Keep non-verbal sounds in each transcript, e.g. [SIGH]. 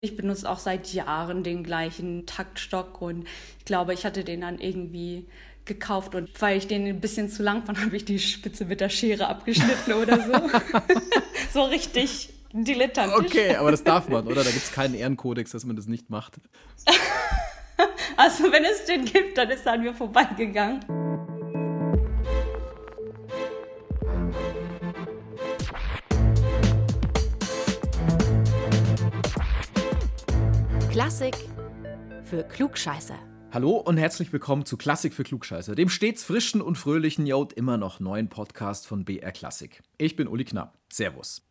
Ich benutze auch seit Jahren den gleichen Taktstock und ich glaube, ich hatte den dann irgendwie gekauft und weil ich den ein bisschen zu lang fand, [LAUGHS] habe ich die Spitze mit der Schere abgeschnitten oder so. [LAUGHS] [LAUGHS] so richtig dilettantisch. Okay, aber das darf man, oder? Da gibt es keinen Ehrenkodex, dass man das nicht macht. also wenn es den gibt, dann ist er an mir vorbeigegangen. Klassik für Klugscheiße. Hallo und herzlich willkommen zu Klassik für Klugscheiße, dem stets frischen und fröhlichen, ja immer noch neuen Podcast von BR Klassik. Ich bin Uli Knapp. Servus.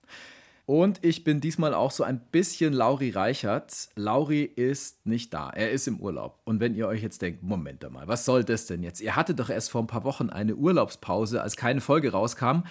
Und ich bin diesmal auch so ein bisschen Lauri Reichert. Lauri ist nicht da, er ist im Urlaub. Und wenn ihr euch jetzt denkt, Moment mal, was soll das denn jetzt? Ihr hattet doch erst vor ein paar Wochen eine Urlaubspause, als keine Folge rauskam.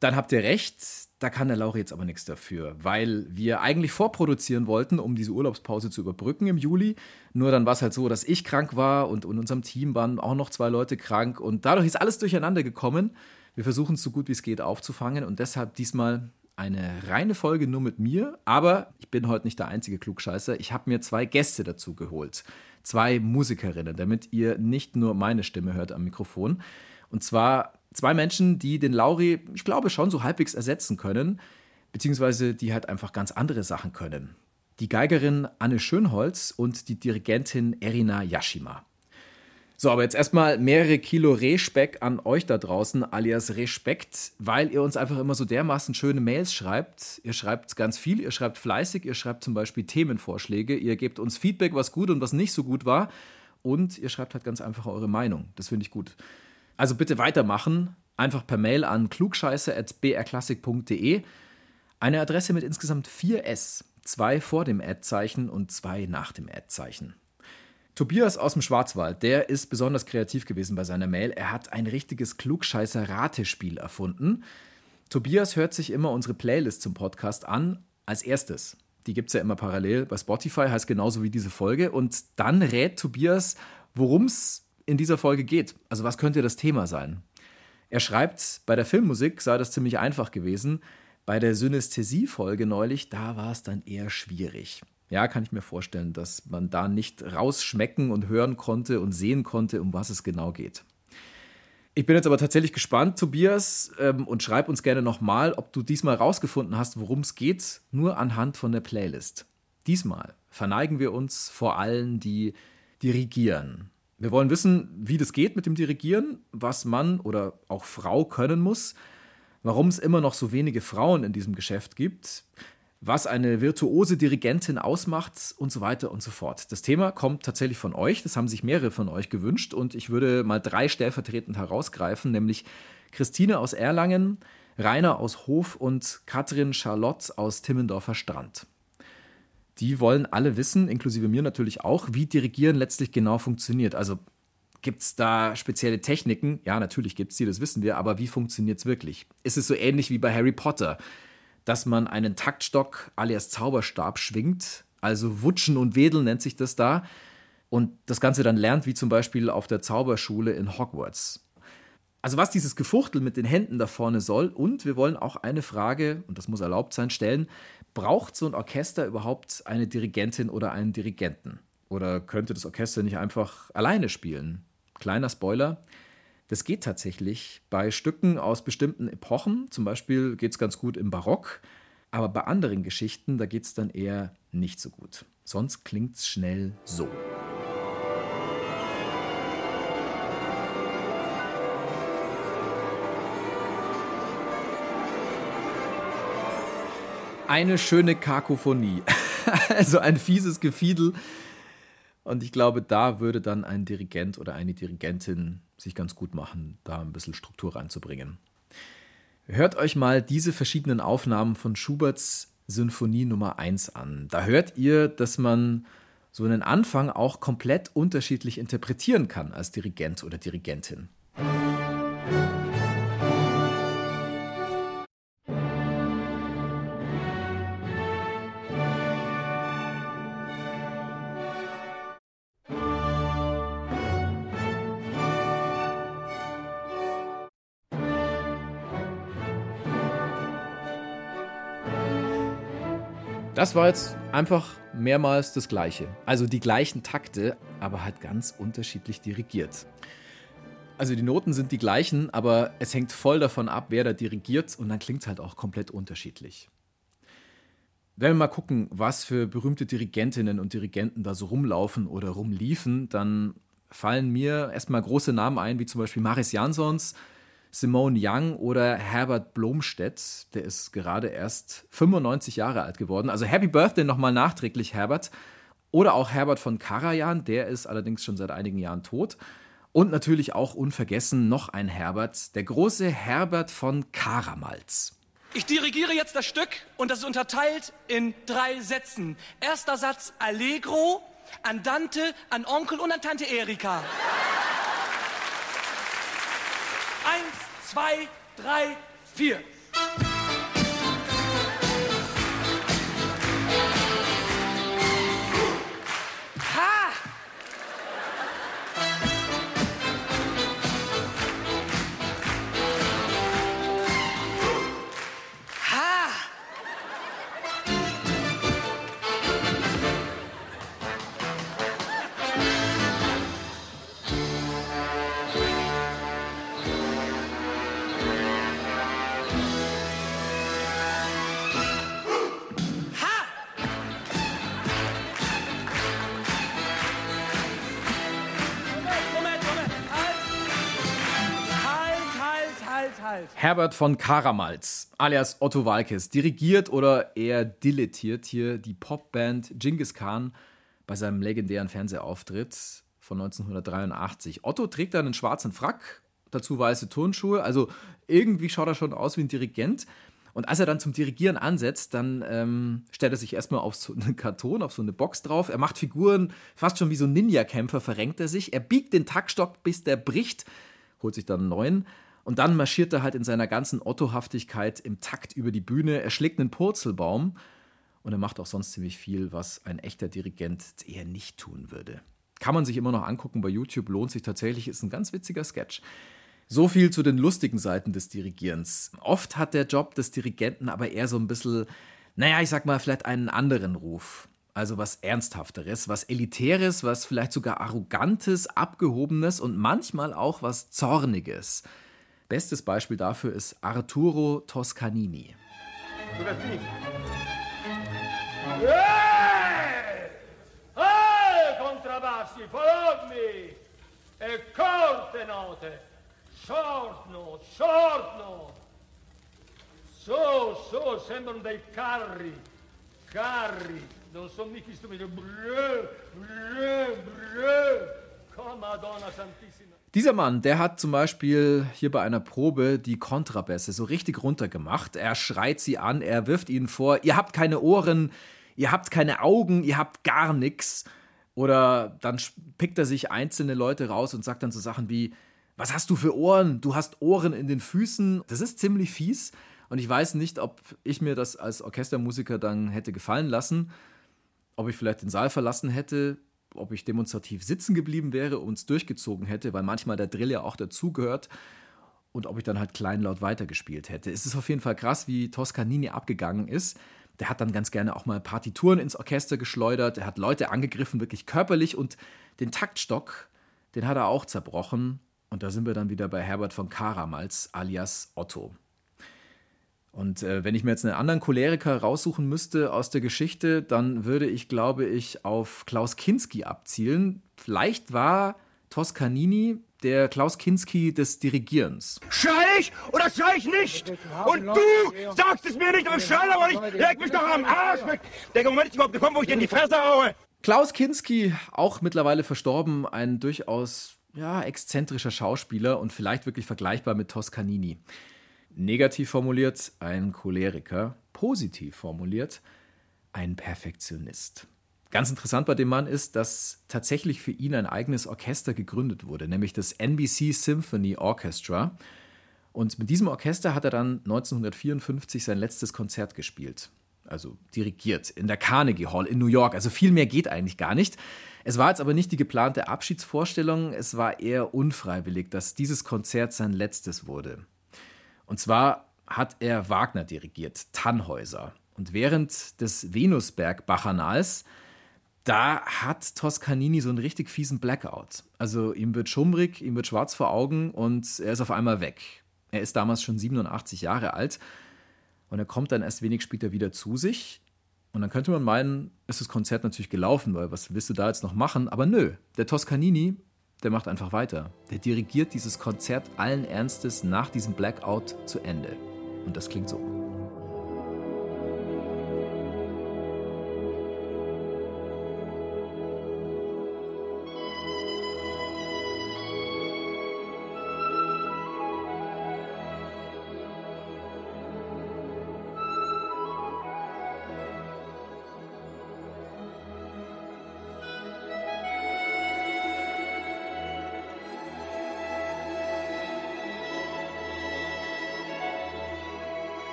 Dann habt ihr recht, da kann der Lauri jetzt aber nichts dafür, weil wir eigentlich vorproduzieren wollten, um diese Urlaubspause zu überbrücken im Juli. Nur dann war es halt so, dass ich krank war und in unserem Team waren auch noch zwei Leute krank und dadurch ist alles durcheinander gekommen. Wir versuchen es so gut wie es geht aufzufangen und deshalb diesmal eine reine Folge nur mit mir, aber ich bin heute nicht der einzige Klugscheißer. Ich habe mir zwei Gäste dazu geholt. Zwei Musikerinnen, damit ihr nicht nur meine Stimme hört am Mikrofon. Und zwar zwei Menschen, die den Lauri, ich glaube, schon so halbwegs ersetzen können, beziehungsweise die halt einfach ganz andere Sachen können. Die Geigerin Anne Schönholz und die Dirigentin Erina Yashima. So, aber jetzt erstmal mehrere Kilo Rehspeck an euch da draußen, alias Respekt, weil ihr uns einfach immer so dermaßen schöne Mails schreibt. Ihr schreibt ganz viel, ihr schreibt fleißig, ihr schreibt zum Beispiel Themenvorschläge, ihr gebt uns Feedback, was gut und was nicht so gut war. Und ihr schreibt halt ganz einfach eure Meinung. Das finde ich gut. Also bitte weitermachen. Einfach per Mail an klugscheiße.brklassik.de. Eine Adresse mit insgesamt vier S. Zwei vor dem Ad-Zeichen und zwei nach dem Ad-Zeichen. Tobias aus dem Schwarzwald, der ist besonders kreativ gewesen bei seiner Mail. Er hat ein richtiges Klugscheißer-Ratespiel erfunden. Tobias hört sich immer unsere Playlist zum Podcast an als erstes. Die gibt es ja immer parallel bei Spotify, heißt genauso wie diese Folge. Und dann rät Tobias, worum es in dieser Folge geht. Also was könnte das Thema sein? Er schreibt, bei der Filmmusik sei das ziemlich einfach gewesen. Bei der Synästhesie-Folge neulich, da war es dann eher schwierig. Ja, kann ich mir vorstellen, dass man da nicht rausschmecken und hören konnte und sehen konnte, um was es genau geht. Ich bin jetzt aber tatsächlich gespannt, Tobias, ähm, und schreib uns gerne nochmal, ob du diesmal rausgefunden hast, worum es geht, nur anhand von der Playlist. Diesmal verneigen wir uns vor allen, die dirigieren, wir wollen wissen, wie das geht mit dem Dirigieren, was Mann oder auch Frau können muss, warum es immer noch so wenige Frauen in diesem Geschäft gibt, was eine virtuose Dirigentin ausmacht und so weiter und so fort. Das Thema kommt tatsächlich von euch, das haben sich mehrere von euch gewünscht und ich würde mal drei stellvertretend herausgreifen, nämlich Christine aus Erlangen, Rainer aus Hof und Katrin Charlotte aus Timmendorfer Strand die wollen alle wissen, inklusive mir natürlich auch, wie Dirigieren letztlich genau funktioniert. Also gibt es da spezielle Techniken? Ja, natürlich gibt es die, das wissen wir, aber wie funktioniert es wirklich? Ist es so ähnlich wie bei Harry Potter, dass man einen Taktstock alias Zauberstab schwingt, also Wutschen und Wedeln nennt sich das da, und das Ganze dann lernt, wie zum Beispiel auf der Zauberschule in Hogwarts. Also was dieses Gefuchtel mit den Händen da vorne soll. Und wir wollen auch eine Frage, und das muss erlaubt sein, stellen. Braucht so ein Orchester überhaupt eine Dirigentin oder einen Dirigenten? Oder könnte das Orchester nicht einfach alleine spielen? Kleiner Spoiler. Das geht tatsächlich bei Stücken aus bestimmten Epochen. Zum Beispiel geht es ganz gut im Barock. Aber bei anderen Geschichten, da geht es dann eher nicht so gut. Sonst klingt es schnell so. Eine schöne Kakophonie. [LAUGHS] also ein fieses Gefiedel. Und ich glaube, da würde dann ein Dirigent oder eine Dirigentin sich ganz gut machen, da ein bisschen Struktur reinzubringen. Hört euch mal diese verschiedenen Aufnahmen von Schuberts Sinfonie Nummer 1 an. Da hört ihr, dass man so einen Anfang auch komplett unterschiedlich interpretieren kann als Dirigent oder Dirigentin. Das war jetzt einfach mehrmals das Gleiche. Also die gleichen Takte, aber halt ganz unterschiedlich dirigiert. Also die Noten sind die gleichen, aber es hängt voll davon ab, wer da dirigiert und dann klingt es halt auch komplett unterschiedlich. Wenn wir mal gucken, was für berühmte Dirigentinnen und Dirigenten da so rumlaufen oder rumliefen, dann fallen mir erstmal große Namen ein, wie zum Beispiel Maris Jansons, Simone Young oder Herbert Blomstedt. Der ist gerade erst 95 Jahre alt geworden. Also Happy Birthday nochmal nachträglich, Herbert. Oder auch Herbert von Karajan, der ist allerdings schon seit einigen Jahren tot. Und natürlich auch unvergessen noch ein Herbert, der große Herbert von Karamalz. Ich dirigiere jetzt das Stück und das ist unterteilt in drei Sätzen. Erster Satz Allegro, Andante, an Onkel und an Tante Erika. Eins, zwei, drei, vier. Herbert von Karamalz, alias Otto Walkes, dirigiert oder eher dilettiert hier die Popband Genghis Khan bei seinem legendären Fernsehauftritt von 1983. Otto trägt einen schwarzen Frack, dazu weiße Turnschuhe, also irgendwie schaut er schon aus wie ein Dirigent. Und als er dann zum Dirigieren ansetzt, dann ähm, stellt er sich erstmal auf so einen Karton, auf so eine Box drauf. Er macht Figuren fast schon wie so ein Ninja-Kämpfer, verrenkt er sich. Er biegt den Taktstock, bis der bricht, holt sich dann einen neuen und dann marschiert er halt in seiner ganzen Ottohaftigkeit im Takt über die Bühne. Er schlägt einen Purzelbaum und er macht auch sonst ziemlich viel, was ein echter Dirigent eher nicht tun würde. Kann man sich immer noch angucken bei YouTube, lohnt sich tatsächlich, ist ein ganz witziger Sketch. So viel zu den lustigen Seiten des Dirigierens. Oft hat der Job des Dirigenten aber eher so ein bisschen, naja, ich sag mal, vielleicht einen anderen Ruf. Also was Ernsthafteres, was Elitäres, was vielleicht sogar Arrogantes, Abgehobenes und manchmal auch was Zorniges. Bestes Beispiel dafür ist Arturo Toscanini. Hey! Hey, contrabbassi, follow me! E corte note! Short note, short note! So, so, sembrano dei carri, carri, non sono mica strumenti. Brrr, brrr, brrr. Madonna Santissima. Dieser Mann, der hat zum Beispiel hier bei einer Probe die Kontrabässe so richtig runtergemacht. Er schreit sie an, er wirft ihnen vor, ihr habt keine Ohren, ihr habt keine Augen, ihr habt gar nichts. Oder dann pickt er sich einzelne Leute raus und sagt dann so Sachen wie, was hast du für Ohren? Du hast Ohren in den Füßen. Das ist ziemlich fies. Und ich weiß nicht, ob ich mir das als Orchestermusiker dann hätte gefallen lassen, ob ich vielleicht den Saal verlassen hätte ob ich demonstrativ sitzen geblieben wäre und es durchgezogen hätte, weil manchmal der Drill ja auch dazugehört und ob ich dann halt kleinlaut weitergespielt hätte. Es ist auf jeden Fall krass, wie Toscanini abgegangen ist. Der hat dann ganz gerne auch mal Partituren ins Orchester geschleudert, er hat Leute angegriffen, wirklich körperlich und den Taktstock, den hat er auch zerbrochen. Und da sind wir dann wieder bei Herbert von Karamals alias Otto. Und äh, wenn ich mir jetzt einen anderen Choleriker raussuchen müsste aus der Geschichte, dann würde ich, glaube ich, auf Klaus Kinski abzielen. Vielleicht war Toscanini der Klaus Kinski des Dirigierens. Schrei ich oder schrei ich nicht? Und du sagst es mir nicht und schrei aber nicht. Leg mich doch am Arsch weg. Der Moment ist überhaupt gekommen, wo ich dir in die Fresse haue. Klaus Kinski, auch mittlerweile verstorben, ein durchaus ja, exzentrischer Schauspieler und vielleicht wirklich vergleichbar mit Toscanini. Negativ formuliert ein Choleriker, positiv formuliert ein Perfektionist. Ganz interessant bei dem Mann ist, dass tatsächlich für ihn ein eigenes Orchester gegründet wurde, nämlich das NBC Symphony Orchestra. Und mit diesem Orchester hat er dann 1954 sein letztes Konzert gespielt. Also dirigiert in der Carnegie Hall in New York. Also viel mehr geht eigentlich gar nicht. Es war jetzt aber nicht die geplante Abschiedsvorstellung, es war eher unfreiwillig, dass dieses Konzert sein letztes wurde. Und zwar hat er Wagner dirigiert, Tannhäuser. Und während des Venusberg-Bachanals, da hat Toscanini so einen richtig fiesen Blackout. Also ihm wird schummrig, ihm wird schwarz vor Augen und er ist auf einmal weg. Er ist damals schon 87 Jahre alt und er kommt dann erst wenig später wieder zu sich. Und dann könnte man meinen, ist das Konzert natürlich gelaufen, weil was willst du da jetzt noch machen? Aber nö, der Toscanini, der macht einfach weiter. Der dirigiert dieses Konzert allen Ernstes nach diesem Blackout zu Ende. Und das klingt so.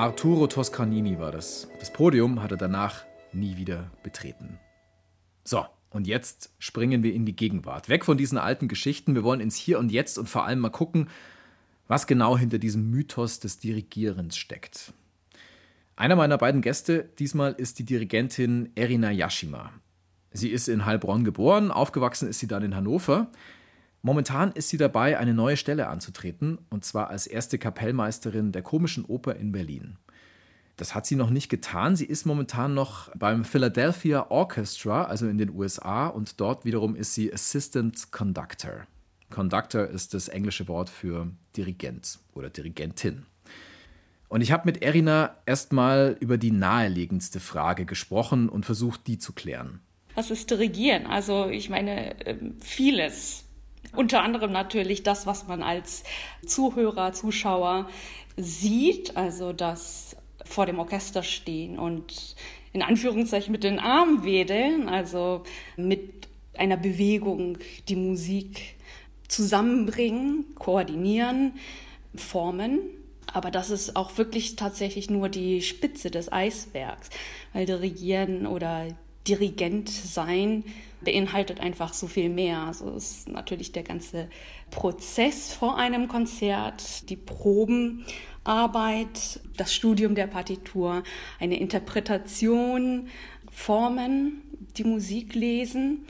Arturo Toscanini war das. Das Podium hat er danach nie wieder betreten. So, und jetzt springen wir in die Gegenwart. Weg von diesen alten Geschichten. Wir wollen ins Hier und Jetzt und vor allem mal gucken, was genau hinter diesem Mythos des Dirigierens steckt. Einer meiner beiden Gäste diesmal ist die Dirigentin Erina Yashima. Sie ist in Heilbronn geboren, aufgewachsen ist sie dann in Hannover. Momentan ist sie dabei, eine neue Stelle anzutreten, und zwar als erste Kapellmeisterin der Komischen Oper in Berlin. Das hat sie noch nicht getan. Sie ist momentan noch beim Philadelphia Orchestra, also in den USA, und dort wiederum ist sie Assistant Conductor. Conductor ist das englische Wort für Dirigent oder Dirigentin. Und ich habe mit Erina erstmal über die naheliegendste Frage gesprochen und versucht, die zu klären. Was ist Dirigieren? Also ich meine, ähm, vieles unter anderem natürlich das, was man als Zuhörer, Zuschauer sieht, also das vor dem Orchester stehen und in Anführungszeichen mit den Armen wedeln, also mit einer Bewegung die Musik zusammenbringen, koordinieren, formen. Aber das ist auch wirklich tatsächlich nur die Spitze des Eisbergs, weil Dirigieren oder Dirigent sein beinhaltet einfach so viel mehr. Also es ist natürlich der ganze Prozess vor einem Konzert, die Probenarbeit, das Studium der Partitur, eine Interpretation, Formen, die Musik lesen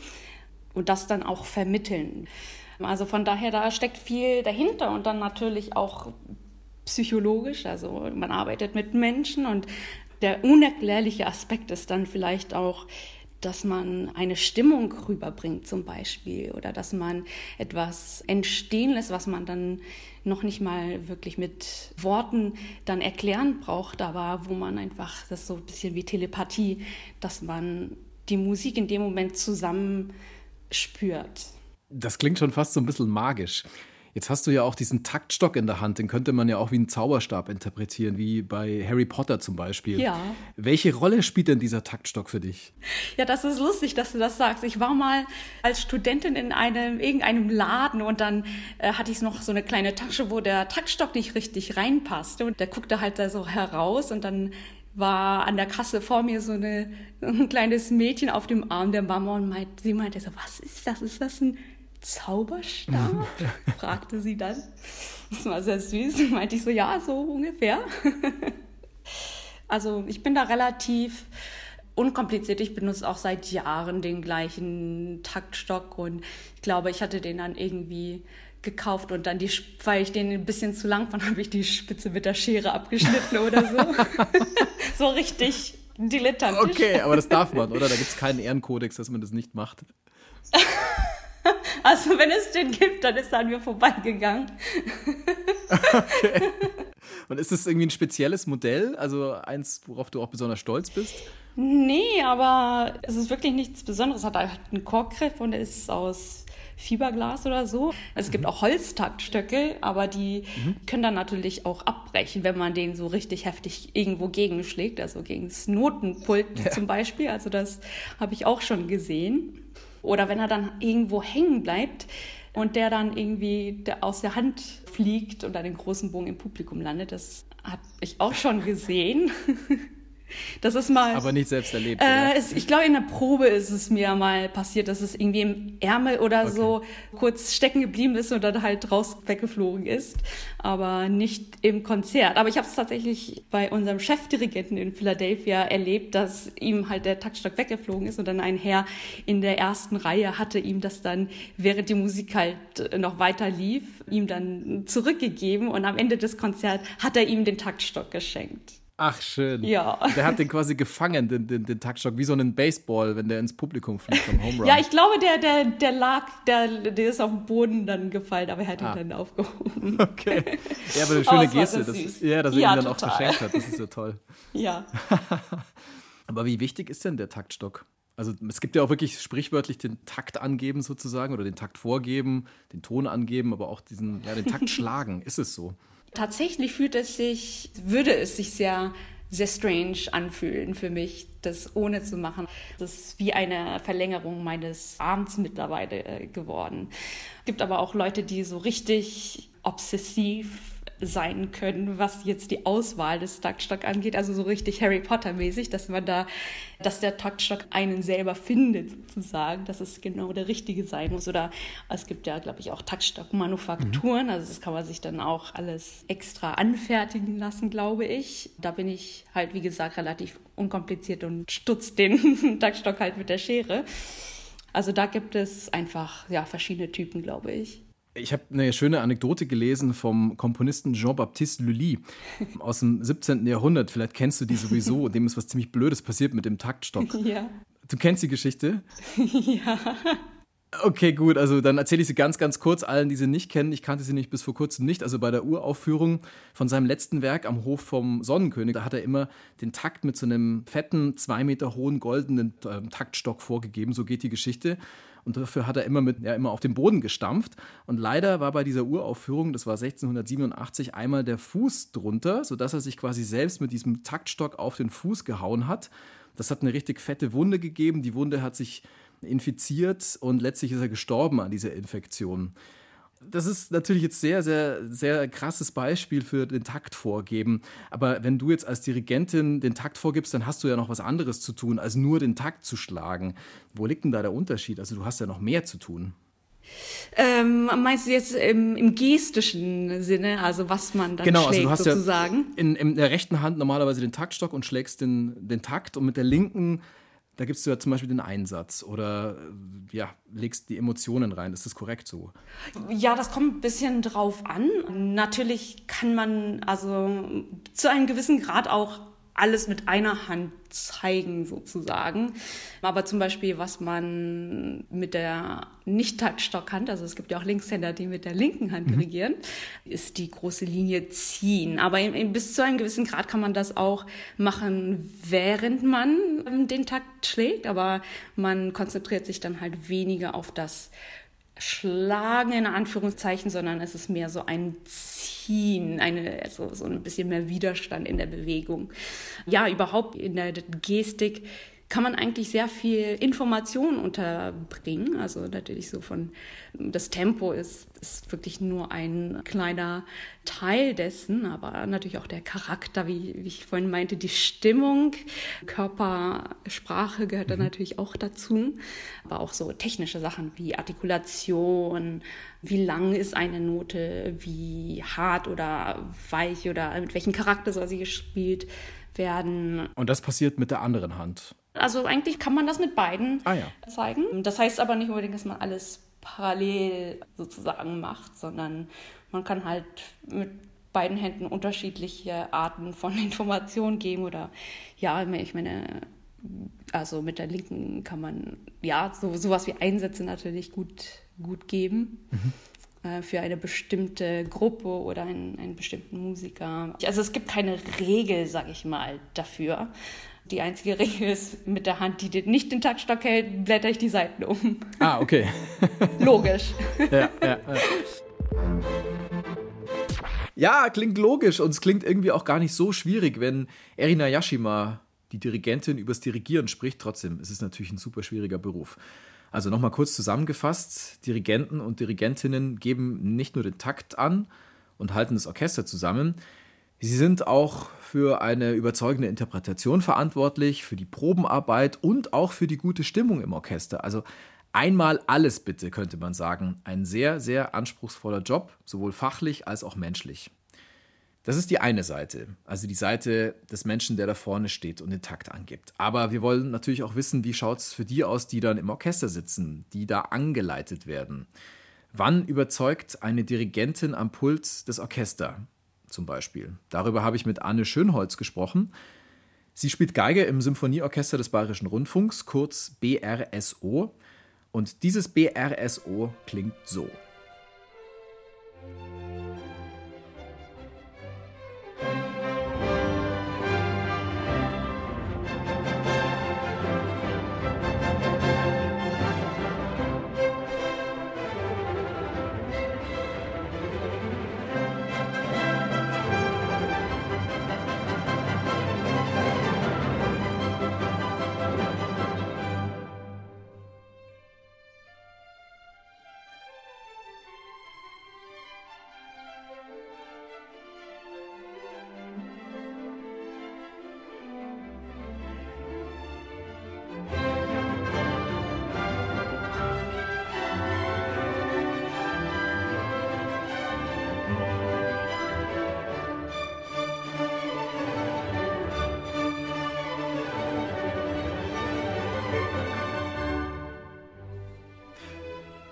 und das dann auch vermitteln. Also von daher, da steckt viel dahinter und dann natürlich auch psychologisch. Also man arbeitet mit Menschen und der unerklärliche Aspekt ist dann vielleicht auch, dass man eine Stimmung rüberbringt zum Beispiel oder dass man etwas entstehen lässt, was man dann noch nicht mal wirklich mit Worten dann erklären braucht, aber wo man einfach, das ist so ein bisschen wie Telepathie, dass man die Musik in dem Moment zusammen spürt. Das klingt schon fast so ein bisschen magisch. Jetzt hast du ja auch diesen Taktstock in der Hand, den könnte man ja auch wie einen Zauberstab interpretieren, wie bei Harry Potter zum Beispiel. Ja. Welche Rolle spielt denn dieser Taktstock für dich? Ja, das ist lustig, dass du das sagst. Ich war mal als Studentin in einem irgendeinem Laden und dann äh, hatte ich noch so eine kleine Tasche, wo der Taktstock nicht richtig reinpasste und der guckte halt da so heraus und dann war an der Kasse vor mir so eine, [LAUGHS] ein kleines Mädchen auf dem Arm der Mama und meint, sie meinte so, was ist das? Ist das ein Zauberstab? [LAUGHS] fragte sie dann. Das war sehr süß. [LAUGHS] Meinte ich so, ja, so ungefähr. also ich bin da relativ unkompliziert. Ich benutze auch seit Jahren den gleichen Taktstock und ich glaube, ich hatte den dann irgendwie gekauft und dann die, weil ich den ein bisschen zu lang fand, [LAUGHS] habe ich die Spitze mit der Schere abgeschnitten oder so. so richtig dilettantisch. Okay, aber das darf man, oder? Da gibt es keinen Ehrenkodex, dass man das nicht macht. [LAUGHS] Also wenn es den gibt, dann ist er an mir vorbeigegangen. Okay. Und ist das irgendwie ein spezielles Modell? Also eins, worauf du auch besonders stolz bist? Nee, aber es ist wirklich nichts Besonderes. Es hat halt einen Korkgriff und er ist aus Fiberglas oder so. Es gibt auch Holztaktstöcke, aber die können dann natürlich auch abbrechen, wenn man den so richtig heftig irgendwo gegenschlägt, also gegen das Notenpult zum Beispiel. Also das habe ich auch schon gesehen. Oder wenn er dann irgendwo hängen bleibt und der dann irgendwie aus der Hand fliegt und dann den großen Bogen im Publikum landet, das habe ich auch schon gesehen. [LAUGHS] Das ist mal. Aber nicht selbst erlebt. Äh, es, ich glaube, in der Probe ist es mir mal passiert, dass es irgendwie im Ärmel oder so kurz stecken geblieben ist und dann halt raus weggeflogen ist. Aber nicht im Konzert. Aber ich habe es tatsächlich bei unserem Chefdirigenten in Philadelphia erlebt, dass ihm halt der Taktstock weggeflogen ist und dann ein Herr in der ersten Reihe hatte ihm das dann, während die Musik halt noch weiter lief, ihm dann zurückgegeben und am Ende des Konzerts hat er ihm den Taktstock geschenkt. Ach, schön. Ja. Der hat den quasi gefangen, den, den, den Taktstock, wie so einen Baseball, wenn der ins Publikum fliegt vom Home Run. Ja, ich glaube, der, der, der lag, der, der ist auf den Boden dann gefallen, aber er hat ihn Ah. dann aufgehoben. [LAUGHS] Okay. Ja, aber eine Aber schöne war Geste. Das, süß. ja, dass er Ja, ihn dann auch total. verschenkt hat. Das ist ja toll. [LAUGHS] Ja. [LAUGHS] Aber wie wichtig ist denn der Taktstock? Also es gibt ja auch wirklich sprichwörtlich den Takt angeben sozusagen oder den Takt vorgeben, den Ton angeben, aber auch diesen, ja, den Takt schlagen. Ist es so? Tatsächlich fühlt es sich, würde es sich sehr, sehr strange anfühlen für mich, das ohne zu machen. Das ist wie eine Verlängerung meines Arms mittlerweile äh, geworden. Es gibt aber auch Leute, die so richtig obsessiv sein können, was jetzt die Auswahl des Taktstock angeht, also so richtig Harry Potter mäßig, dass man da, dass der Taktstock einen selber findet sozusagen, dass es genau der richtige sein muss. Oder es gibt ja, glaube ich, auch Taktstockmanufakturen, also das kann man sich dann auch alles extra anfertigen lassen, glaube ich. Da bin ich halt, wie gesagt, relativ unkompliziert und stutz den [LAUGHS] Taktstock halt mit der Schere. Also da gibt es einfach ja verschiedene Typen, glaube ich. Ich habe eine schöne Anekdote gelesen vom Komponisten Jean-Baptiste Lully aus dem 17. Jahrhundert. Vielleicht kennst du die sowieso. [LAUGHS] Dem ist was ziemlich Blödes passiert mit dem Taktstock. [LAUGHS] Ja. Du kennst die Geschichte? [LAUGHS] ja. Okay, gut. Also dann erzähle ich sie ganz, ganz kurz allen, die sie nicht kennen. Ich kannte sie nicht bis vor kurzem nicht. Also bei der Uraufführung von seinem letzten Werk am Hof vom Sonnenkönig, da hat er immer den Takt mit so einem fetten, zwei Meter hohen goldenen ähm, Taktstock vorgegeben. So geht die Geschichte. Und dafür hat er immer mit, ja, immer auf den Boden gestampft. Und leider war bei dieser Uraufführung, das war 1687, einmal der Fuß drunter, sodass er sich quasi selbst mit diesem Taktstock auf den Fuß gehauen hat. Das hat eine richtig fette Wunde gegeben. Die Wunde hat sich infiziert und letztlich ist er gestorben an dieser Infektion. Das ist natürlich jetzt sehr, sehr, sehr krasses Beispiel für den Takt vorgeben. Aber wenn du jetzt als Dirigentin den Takt vorgibst, dann hast du ja noch was anderes zu tun, als nur den Takt zu schlagen. Wo liegt denn da der Unterschied? Also du hast ja noch mehr zu tun. Ähm, meinst du jetzt im, im gestischen Sinne, also was man dann Genau, also schlägt du hast sozusagen? ja in, in der rechten Hand normalerweise den Taktstock und schlägst den, den Takt und mit der linken, da gibst du ja zum Beispiel den Einsatz oder äh, ja, legst die Emotionen rein. Ist das korrekt so? Ja, das kommt ein bisschen drauf an. Natürlich kann man also zu einem gewissen Grad auch alles mit einer Hand zeigen sozusagen. Aber zum Beispiel, was man mit der Nicht-Taktstockhand, also es gibt ja auch Linkshänder, die mit der linken Hand dirigieren, ist die große Linie ziehen. Aber in, in, bis zu einem gewissen Grad kann man das auch machen, während man den Takt schlägt. Aber man konzentriert sich dann halt weniger auf das Schlagen in Anführungszeichen, sondern es ist mehr so ein Ziehen, eine, also so ein bisschen mehr Widerstand in der Bewegung. Ja, überhaupt in der Gestik kann man eigentlich sehr viel Information unterbringen. Also natürlich so von das Tempo ist, ist wirklich nur ein kleiner Teil dessen, aber natürlich auch der Charakter, wie, wie ich vorhin meinte, die Stimmung, Körpersprache gehört da natürlich auch dazu, aber auch so technische Sachen wie Artikulation, wie lang ist eine Note, wie hart oder weich oder mit welchem Charakter soll sie gespielt werden. Und das passiert mit der anderen Hand. Also eigentlich kann man das mit beiden Ah ja. zeigen. Das heißt aber nicht unbedingt, dass man alles parallel sozusagen macht, sondern man kann halt mit beiden Händen unterschiedliche Arten von [LAUGHS] Informationen geben oder ja, ich meine, also mit der linken kann man ja so sowas wie Einsätze natürlich gut gut geben. Mhm für eine bestimmte Gruppe oder einen, einen, bestimmten Musiker. Also es gibt keine Regel, sag ich mal, dafür. Die einzige Regel ist, mit der Hand, die nicht den Taktstock hält, blätter ich die Seiten um. Ah, okay. [LAUGHS] Logisch. ja, ja, ja. Ja, klingt logisch und es klingt irgendwie auch gar nicht so schwierig, wenn Erina Yashima, die Dirigentin, übers Dirigieren spricht. Trotzdem, es ist natürlich ein super schwieriger Beruf. Also nochmal kurz zusammengefasst, Dirigenten und Dirigentinnen geben nicht nur den Takt an und halten das Orchester zusammen, sie sind auch für eine überzeugende Interpretation verantwortlich, für die Probenarbeit und auch für die gute Stimmung im Orchester. Also einmal alles bitte, könnte man sagen. Ein sehr, sehr anspruchsvoller Job, sowohl fachlich als auch menschlich. Das ist die eine Seite, also die Seite des Menschen, der da vorne steht und den Takt angibt. Aber wir wollen natürlich auch wissen, wie schaut es für die aus, die dann im Orchester sitzen, die da angeleitet werden. Wann überzeugt eine Dirigentin am Pult des Orchester zum Beispiel? Darüber habe ich mit Anne Schönholz gesprochen. Sie spielt Geige im Symphonieorchester des Bayerischen Rundfunks, kurz BRSO. Und dieses BRSO klingt so.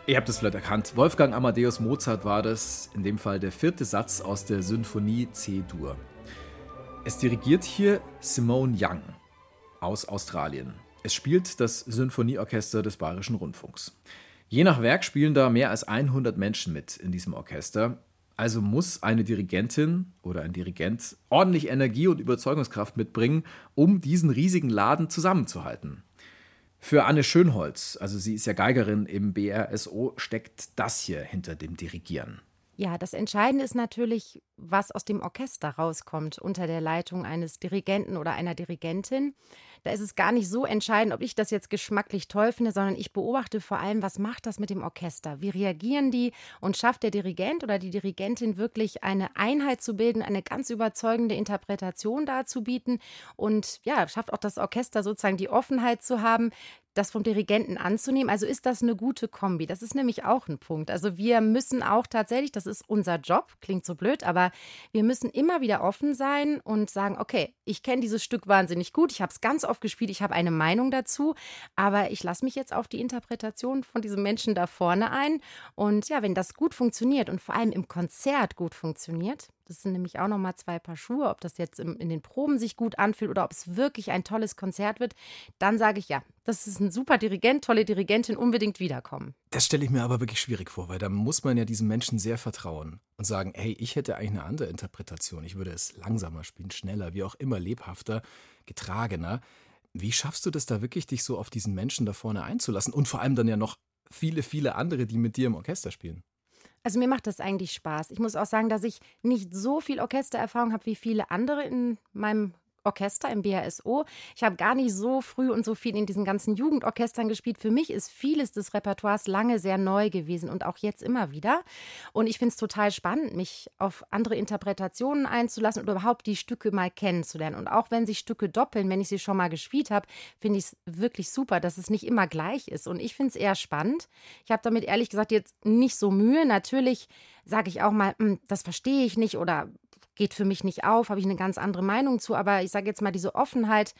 Ihr habt es vielleicht erkannt. Wolfgang Amadeus Mozart war das, in dem Fall der vierte Satz aus der Sinfonie C-Dur. Es dirigiert hier Simone Young aus Australien. Es spielt das Sinfonieorchester des Bayerischen Rundfunks. Je nach Werk spielen da mehr als 100 Menschen mit in diesem Orchester. Also muss eine Dirigentin oder ein Dirigent ordentlich Energie und Überzeugungskraft mitbringen, um diesen riesigen Laden zusammenzuhalten. Für Anne Schönholz, also sie ist ja Geigerin im BRSO, steckt das hier hinter dem Dirigieren. Ja, das Entscheidende ist natürlich, was aus dem Orchester rauskommt unter der Leitung eines Dirigenten oder einer Dirigentin. Da ist es gar nicht so entscheidend, ob ich das jetzt geschmacklich toll finde, sondern ich beobachte vor allem, was macht das mit dem Orchester? Wie reagieren die? Und schafft der Dirigent oder die Dirigentin wirklich eine Einheit zu bilden, eine ganz überzeugende Interpretation darzubieten? Und ja, schafft auch das Orchester sozusagen die Offenheit zu haben, das vom Dirigenten anzunehmen. Also ist das eine gute Kombi? Das ist nämlich auch ein Punkt. Also wir müssen auch tatsächlich, das ist unser Job, klingt so blöd, aber wir müssen immer wieder offen sein und sagen, okay, ich kenne dieses Stück wahnsinnig gut, ich habe es ganz oft gespielt, ich habe eine Meinung dazu, aber ich lasse mich jetzt auf die Interpretation von diesem Menschen da vorne ein. Und ja, wenn das gut funktioniert und vor allem im Konzert gut funktioniert, das sind nämlich auch nochmal zwei Paar Schuhe, ob das jetzt in den Proben sich gut anfühlt oder ob es wirklich ein tolles Konzert wird. Dann sage ich ja, das ist ein super Dirigent, tolle Dirigentin, unbedingt wiederkommen. Das stelle ich mir aber wirklich schwierig vor, weil da muss man ja diesem Menschen sehr vertrauen und sagen, hey, ich hätte eigentlich eine andere Interpretation. Ich würde es langsamer spielen, schneller, wie auch immer, lebhafter, getragener. Wie schaffst du das da wirklich, dich so auf diesen Menschen da vorne einzulassen? Und vor allem dann ja noch viele, viele andere, die mit dir im Orchester spielen. Also mir macht das eigentlich Spaß. Ich muss auch sagen, dass ich nicht so viel Orchestererfahrung habe wie viele andere in meinem Orchester im BHSO. Ich habe gar nicht so früh und so viel in diesen ganzen Jugendorchestern gespielt. Für mich ist vieles des Repertoires lange sehr neu gewesen und auch jetzt immer wieder. Und ich finde es total spannend, mich auf andere Interpretationen einzulassen oder überhaupt die Stücke mal kennenzulernen. Und auch wenn sich Stücke doppeln, wenn ich sie schon mal gespielt habe, finde ich es wirklich super, dass es nicht immer gleich ist. Und ich finde es eher spannend. Ich habe damit ehrlich gesagt jetzt nicht so Mühe. Natürlich sage ich auch mal, hm, das verstehe ich nicht oder geht für mich nicht auf, habe ich eine ganz andere Meinung zu. Aber ich sage jetzt mal, diese Offenheit,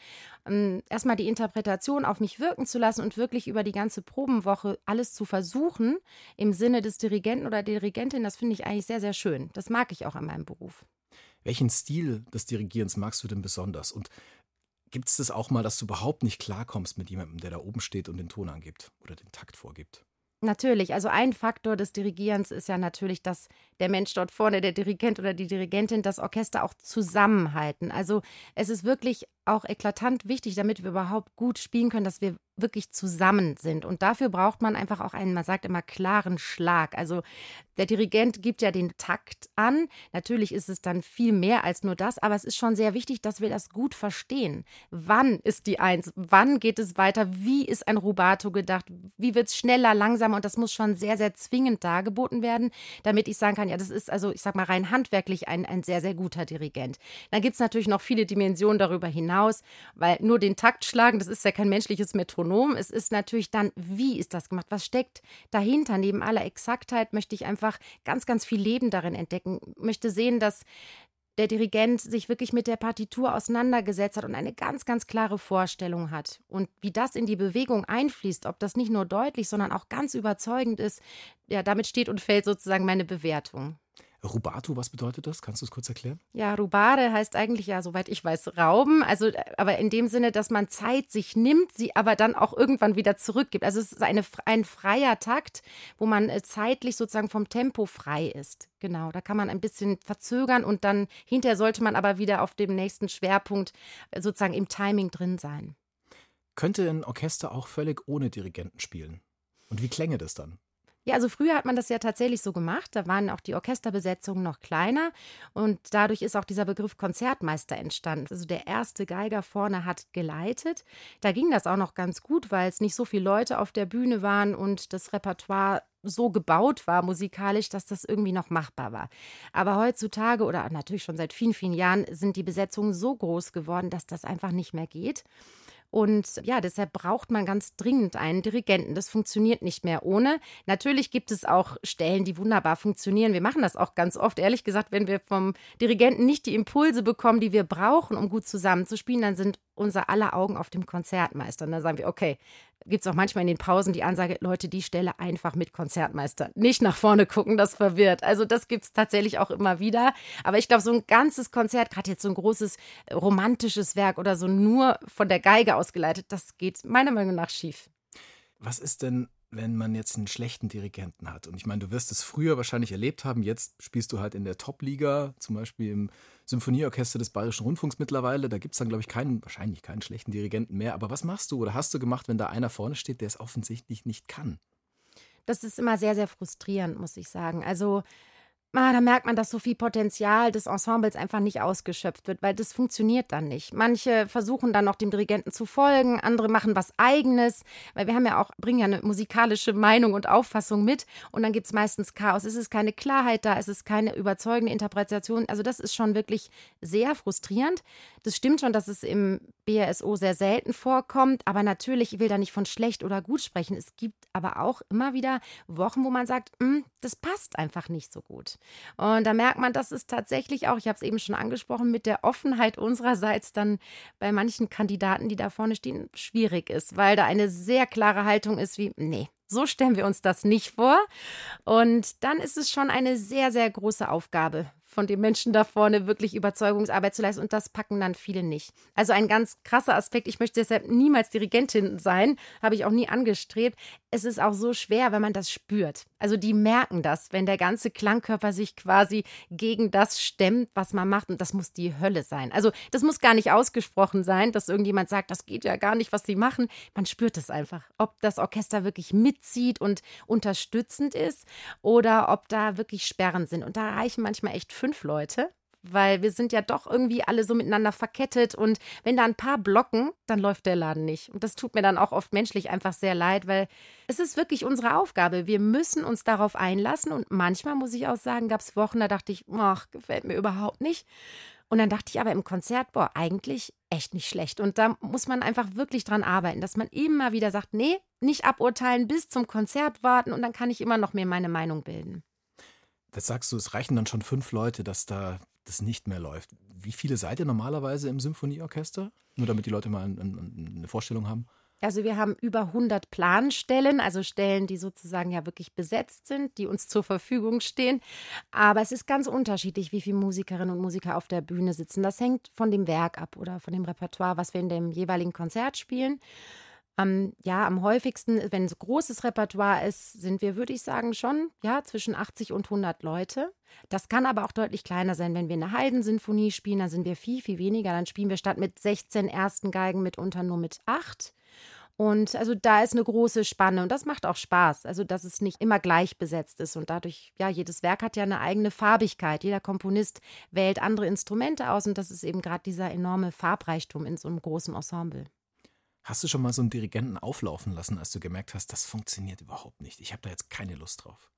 ähm, erstmal die Interpretation auf mich wirken zu lassen und wirklich über die ganze Probenwoche alles zu versuchen, im Sinne des Dirigenten oder Dirigentin, das finde ich eigentlich sehr, sehr schön. Das mag ich auch an meinem Beruf. Welchen Stil des Dirigierens magst du denn besonders? Und gibt es das auch mal, dass du überhaupt nicht klarkommst mit jemandem, der da oben steht und den Ton angibt oder den Takt vorgibt? Natürlich, also ein Faktor des Dirigierens ist ja natürlich, dass der Mensch dort vorne, der Dirigent oder die Dirigentin, das Orchester auch zusammenhalten. Also es ist wirklich auch eklatant wichtig, damit wir überhaupt gut spielen können, dass wir wirklich zusammen sind. Und dafür braucht man einfach auch einen, man sagt immer, klaren Schlag. Also der Dirigent gibt ja den Takt an. Natürlich ist es dann viel mehr als nur das, aber es ist schon sehr wichtig, dass wir das gut verstehen. Wann ist die Eins? Wann geht es weiter? Wie ist ein Rubato gedacht? Wie wird es schneller, langsamer? Und das muss schon sehr, sehr zwingend dargeboten werden, damit ich sagen kann, ja, das ist also, ich sag mal, rein handwerklich ein, ein sehr, sehr guter Dirigent. Dann gibt es natürlich noch viele Dimensionen darüber hinaus, weil nur den Takt schlagen, das ist ja kein menschliches Metronom. Es ist natürlich dann, wie ist das gemacht? Was steckt dahinter? Neben aller Exaktheit möchte ich einfach ganz, ganz viel Leben darin entdecken, möchte sehen, dass der Dirigent sich wirklich mit der Partitur auseinandergesetzt hat und eine ganz, ganz klare Vorstellung hat. Und wie das in die Bewegung einfließt, ob das nicht nur deutlich, sondern auch ganz überzeugend ist, ja, damit steht und fällt sozusagen meine Bewertung. Rubato, was bedeutet das? Kannst du es kurz erklären? Ja, Rubare heißt eigentlich ja, soweit ich weiß, rauben. Also, aber in dem Sinne, dass man Zeit sich nimmt, sie aber dann auch irgendwann wieder zurückgibt. Also es ist eine, ein freier Takt, wo man äh, zeitlich sozusagen vom Tempo frei ist. Genau, da kann man ein bisschen verzögern und dann hinterher sollte man aber wieder auf dem nächsten Schwerpunkt äh, sozusagen im Timing drin sein. Könnte ein Orchester auch völlig ohne Dirigenten spielen? Und wie klänge das dann? Ja, also früher hat man das ja tatsächlich so gemacht. Da waren auch die Orchesterbesetzungen noch kleiner und dadurch ist auch dieser Begriff Konzertmeister entstanden. Also der erste Geiger vorne hat geleitet. Da ging das auch noch ganz gut, weil es nicht so viele Leute auf der Bühne waren und das Repertoire so gebaut war musikalisch, dass das irgendwie noch machbar war. Aber heutzutage oder natürlich schon seit vielen, vielen Jahren sind die Besetzungen so groß geworden, dass das einfach nicht mehr geht. Und ja, deshalb braucht man ganz dringend einen Dirigenten. Das funktioniert nicht mehr ohne. Natürlich gibt es auch Stellen, die wunderbar funktionieren. Wir machen das auch ganz oft. Ehrlich gesagt, wenn wir vom Dirigenten nicht die Impulse bekommen, die wir brauchen, um gut zusammenzuspielen, dann sind unser aller Augen auf dem Konzertmeister. Und dann sagen wir, okay, gibt es auch manchmal in den Pausen die Ansage, Leute, die Stelle einfach mit Konzertmeister. Nicht nach vorne gucken, das verwirrt. Also das gibt es tatsächlich auch immer wieder. Aber ich glaube, so ein ganzes Konzert, gerade jetzt so ein großes romantisches Werk oder so nur von der Geige ausgeleitet, das geht meiner Meinung nach schief. Was ist denn wenn man jetzt einen schlechten Dirigenten hat. Und ich meine, du wirst es früher wahrscheinlich erlebt haben. Jetzt spielst du halt in der Top-Liga, zum Beispiel im Symphonieorchester des Bayerischen Rundfunks mittlerweile. Da gibt es dann, glaube ich, keinen, wahrscheinlich keinen schlechten Dirigenten mehr. Aber was machst du oder hast du gemacht, wenn da einer vorne steht, der es offensichtlich nicht kann? Das ist immer sehr, sehr frustrierend, muss ich sagen. Also Ah, da merkt man, dass so viel Potenzial des Ensembles einfach nicht ausgeschöpft wird, weil das funktioniert dann nicht. Manche versuchen dann noch dem Dirigenten zu folgen, andere machen was Eigenes, weil wir haben ja auch, bringen ja eine musikalische Meinung und Auffassung mit und dann gibt es meistens Chaos. Es ist keine Klarheit da, es ist keine überzeugende Interpretation. Also das ist schon wirklich sehr frustrierend. Das stimmt schon, dass es im BRSO sehr selten vorkommt, aber natürlich, ich will da nicht von schlecht oder gut sprechen. Es gibt aber auch immer wieder Wochen, wo man sagt, hm, das passt einfach nicht so gut. Und da merkt man, dass es tatsächlich auch, ich habe es eben schon angesprochen, mit der Offenheit unsererseits dann bei manchen Kandidaten, die da vorne stehen, schwierig ist, weil da eine sehr klare Haltung ist wie, nee, so stellen wir uns das nicht vor. Und dann ist es schon eine sehr, sehr große Aufgabe von den Menschen da vorne wirklich Überzeugungsarbeit zu leisten und das packen dann viele nicht. Also ein ganz krasser Aspekt. Ich möchte deshalb niemals Dirigentin sein, habe ich auch nie angestrebt. Es ist auch so schwer, wenn man das spürt. Also die merken das, wenn der ganze Klangkörper sich quasi gegen das stemmt, was man macht und das muss die Hölle sein. Also das muss gar nicht ausgesprochen sein, dass irgendjemand sagt, das geht ja gar nicht, was sie machen. Man spürt es einfach, ob das Orchester wirklich mitzieht und unterstützend ist oder ob da wirklich Sperren sind und da reichen manchmal echt fünf Leute, weil wir sind ja doch irgendwie alle so miteinander verkettet und wenn da ein paar blocken, dann läuft der Laden nicht. Und das tut mir dann auch oft menschlich einfach sehr leid, weil es ist wirklich unsere Aufgabe. Wir müssen uns darauf einlassen und manchmal muss ich auch sagen, gab es Wochen, da dachte ich, ach, gefällt mir überhaupt nicht. Und dann dachte ich aber im Konzert, boah, eigentlich echt nicht schlecht. Und da muss man einfach wirklich dran arbeiten, dass man immer wieder sagt, nee, nicht aburteilen, bis zum Konzert warten und dann kann ich immer noch mehr meine Meinung bilden. Das sagst du, es reichen dann schon fünf Leute, dass da das nicht mehr läuft. Wie viele seid ihr normalerweise im Symphonieorchester? Nur damit die Leute mal ein, ein, eine Vorstellung haben. Also wir haben über 100 Planstellen, also Stellen, die sozusagen ja wirklich besetzt sind, die uns zur Verfügung stehen. Aber es ist ganz unterschiedlich, wie viele Musikerinnen und Musiker auf der Bühne sitzen. Das hängt von dem Werk ab oder von dem Repertoire, was wir in dem jeweiligen Konzert spielen. Ähm, ja, am häufigsten, wenn es großes Repertoire ist, sind wir, würde ich sagen, schon ja, zwischen 80 und 100 Leute. Das kann aber auch deutlich kleiner sein. Wenn wir eine Heidensinfonie spielen, dann sind wir viel, viel weniger. Dann spielen wir statt mit 16 ersten Geigen mitunter nur mit acht. Und also da ist eine große Spanne und das macht auch Spaß. Also, dass es nicht immer gleich besetzt ist und dadurch, ja, jedes Werk hat ja eine eigene Farbigkeit. Jeder Komponist wählt andere Instrumente aus und das ist eben gerade dieser enorme Farbreichtum in so einem großen Ensemble. Hast du schon mal so einen Dirigenten auflaufen lassen, als du gemerkt hast, das funktioniert überhaupt nicht? Ich habe da jetzt keine Lust drauf.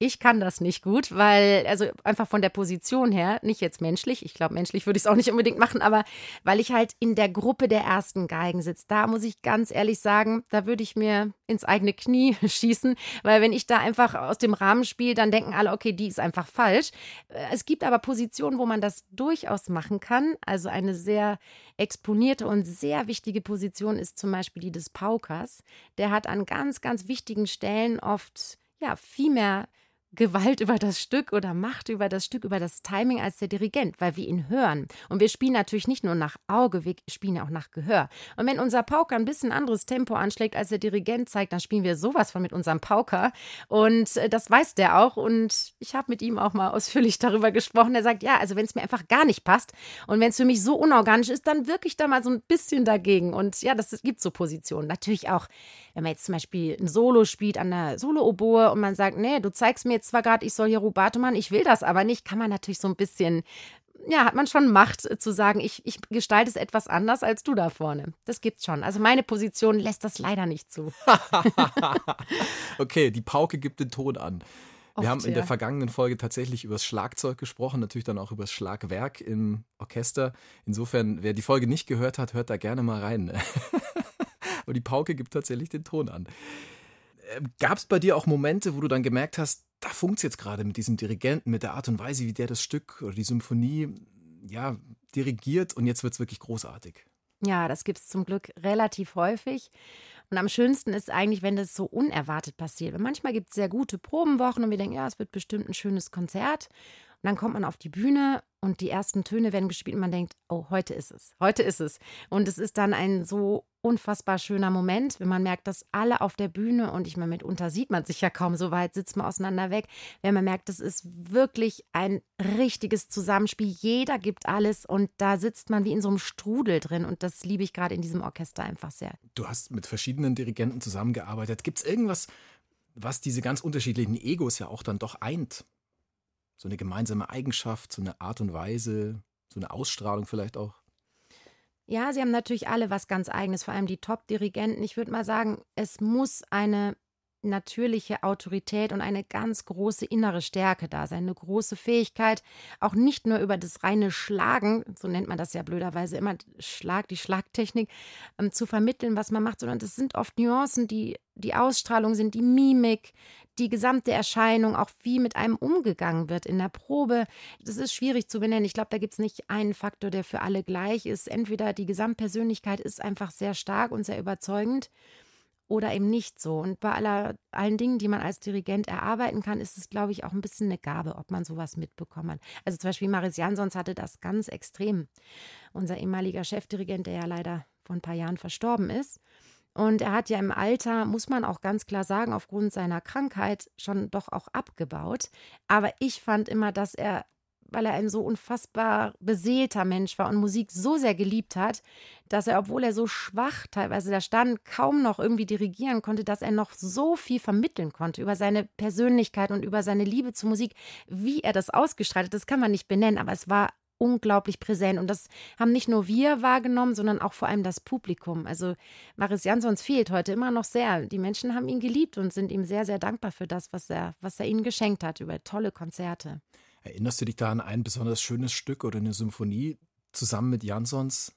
Ich kann das nicht gut, weil, also einfach von der Position her, nicht jetzt menschlich, ich glaube, menschlich würde ich es auch nicht unbedingt machen, aber weil ich halt in der Gruppe der ersten Geigen sitze, da muss ich ganz ehrlich sagen, da würde ich mir ins eigene Knie [LAUGHS] schießen, weil wenn ich da einfach aus dem Rahmen spiele, dann denken alle, okay, die ist einfach falsch. Es gibt aber Positionen, wo man das durchaus machen kann. Also eine sehr exponierte und sehr wichtige Position ist zum Beispiel die des Paukers. Der hat an ganz, ganz wichtigen Stellen oft ja, viel mehr Gewalt über das Stück oder Macht über das Stück, über das Timing als der Dirigent, weil wir ihn hören. Und wir spielen natürlich nicht nur nach Auge, wir spielen auch nach Gehör. Und wenn unser Pauker ein bisschen anderes Tempo anschlägt, als der Dirigent zeigt, dann spielen wir sowas von mit unserem Pauker. Und äh, das weiß der auch. Und ich habe mit ihm auch mal ausführlich [LAUGHS] darüber gesprochen. Er sagt, ja, also wenn es mir einfach gar nicht passt und wenn es für mich so unorganisch ist, dann wirke ich da mal so ein bisschen dagegen. Und ja, das gibt so Positionen. Natürlich auch, wenn man jetzt zum Beispiel ein Solo spielt an der Solo-Oboe und man sagt, nee, du zeigst mir jetzt zwar gerade, ich soll hier Rubato machen, ich will das aber nicht, kann man natürlich so ein bisschen ja, hat man schon Macht äh, zu sagen, ich, ich gestalte es etwas anders als du da vorne. Das gibt's schon. Also meine Position lässt das leider nicht zu. [LAUGHS] okay, die Pauke gibt den Ton an. Wir Oft, haben in ja. der vergangenen Folge tatsächlich über das Schlagzeug gesprochen, natürlich dann auch über das Schlagwerk im Orchester. Insofern, wer die Folge nicht gehört hat, hört da gerne mal rein. [LAUGHS] Aber die Pauke gibt tatsächlich den Ton an. Ähm, Gab es bei dir auch Momente, wo du dann gemerkt hast, da funkt es jetzt gerade mit diesem Dirigenten, mit der Art und Weise, wie der das Stück oder die Symphonie ja, dirigiert und jetzt wird es wirklich großartig? Ja, das gibt es zum Glück relativ häufig. Und am schönsten ist eigentlich, wenn das so unerwartet passiert. Weil manchmal gibt es sehr gute Probenwochen und wir denken, ja, es wird bestimmt ein schönes Konzert. Und dann kommt man auf die Bühne und die ersten Töne werden gespielt und man denkt, oh, heute ist es, heute ist es. Und es ist dann ein so unfassbar schöner Moment, wenn man merkt, dass alle auf der Bühne und ich meine, mitunter sieht man sich ja kaum so weit, sitzt man auseinander weg, wenn man merkt, das ist wirklich ein richtiges Zusammenspiel. Jeder gibt alles und da sitzt man wie in so einem Strudel drin und das liebe ich gerade in diesem Orchester einfach sehr. Du hast mit verschiedenen Dirigenten zusammengearbeitet. Gibt es irgendwas, was diese ganz unterschiedlichen Egos ja auch dann doch eint? So eine gemeinsame Eigenschaft, so eine Art und Weise, so eine Ausstrahlung vielleicht auch? Ja, sie haben natürlich alle was ganz Eigenes, vor allem die Top-Dirigenten. Ich würde mal sagen, es muss eine natürliche Autorität und eine ganz große innere Stärke da sein, eine große Fähigkeit, auch nicht nur über das reine Schlagen, so nennt man das ja blöderweise immer, Schlag, die Schlagtechnik, ähm, zu vermitteln, was man macht, sondern das sind oft Nuancen, die die Ausstrahlung sind, die Mimik, die gesamte Erscheinung, auch wie mit einem umgegangen wird in der Probe. Das ist schwierig zu benennen. Ich glaube, da gibt es nicht einen Faktor, der für alle gleich ist. Entweder die Gesamtpersönlichkeit ist einfach sehr stark und sehr überzeugend oder eben nicht so. Und bei aller, allen Dingen, die man als Dirigent erarbeiten kann, ist es, glaube ich, auch ein bisschen eine Gabe, ob man sowas mitbekommen hat. Also zum Beispiel Maris Jansons hatte das ganz extrem. Unser ehemaliger Chefdirigent, der ja leider vor ein paar Jahren verstorben ist. Und er hat ja im Alter, muss man auch ganz klar sagen, aufgrund seiner Krankheit schon doch auch abgebaut. Aber ich fand immer, dass er weil er ein so unfassbar beseelter Mensch war und Musik so sehr geliebt hat, dass er, obwohl er so schwach teilweise da stand, kaum noch irgendwie dirigieren konnte, dass er noch so viel vermitteln konnte über seine Persönlichkeit und über seine Liebe zur Musik. Wie er das ausgestrahlt hat, das kann man nicht benennen, aber es war unglaublich präsent. Und das haben nicht nur wir wahrgenommen, sondern auch vor allem das Publikum. Also Maris Jansons fehlt heute immer noch sehr. Die Menschen haben ihn geliebt und sind ihm sehr, sehr dankbar für das, was er, was er ihnen geschenkt hat, über tolle Konzerte. Erinnerst du dich da an ein besonders schönes Stück oder eine Symphonie zusammen mit Jansons?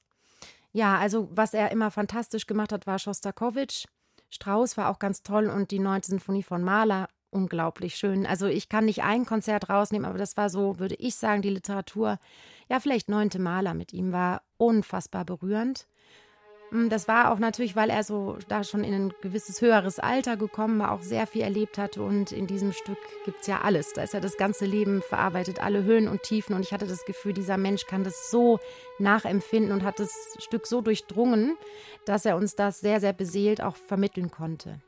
Ja, also was er immer fantastisch gemacht hat, war Schostakowitsch. Strauss war auch ganz toll und die neunte Sinfonie von Mahler unglaublich schön. Also ich kann nicht ein Konzert rausnehmen, aber das war so, würde ich sagen, die Literatur. Ja, vielleicht neunte Maler mit ihm war unfassbar berührend. Mm, das war auch natürlich, weil er so da schon in ein gewisses höheres Alter gekommen war, auch sehr viel erlebt hatte. Und in diesem Stück gibt es ja alles. Da ist ja das ganze Leben verarbeitet, alle Höhen und Tiefen. Und ich hatte das Gefühl, dieser Mensch kann das so nachempfinden und hat das Stück so durchdrungen, dass er uns das sehr, sehr beseelt auch vermitteln konnte.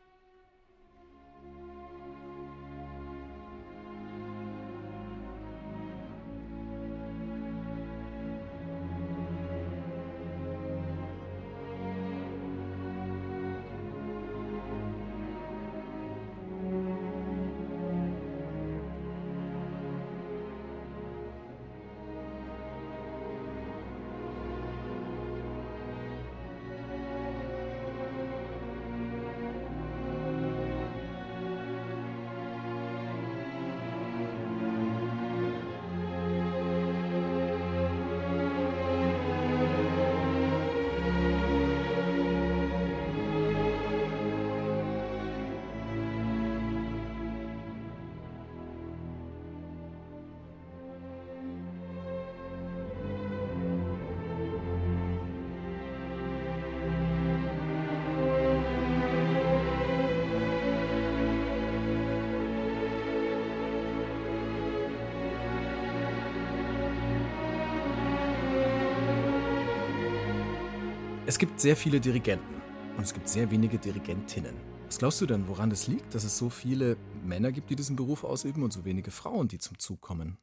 Es gibt sehr viele Dirigenten und es gibt sehr wenige Dirigentinnen. Was glaubst du denn, woran das liegt, dass es so viele Männer gibt, die diesen Beruf ausüben und so wenige Frauen, die zum Zug kommen?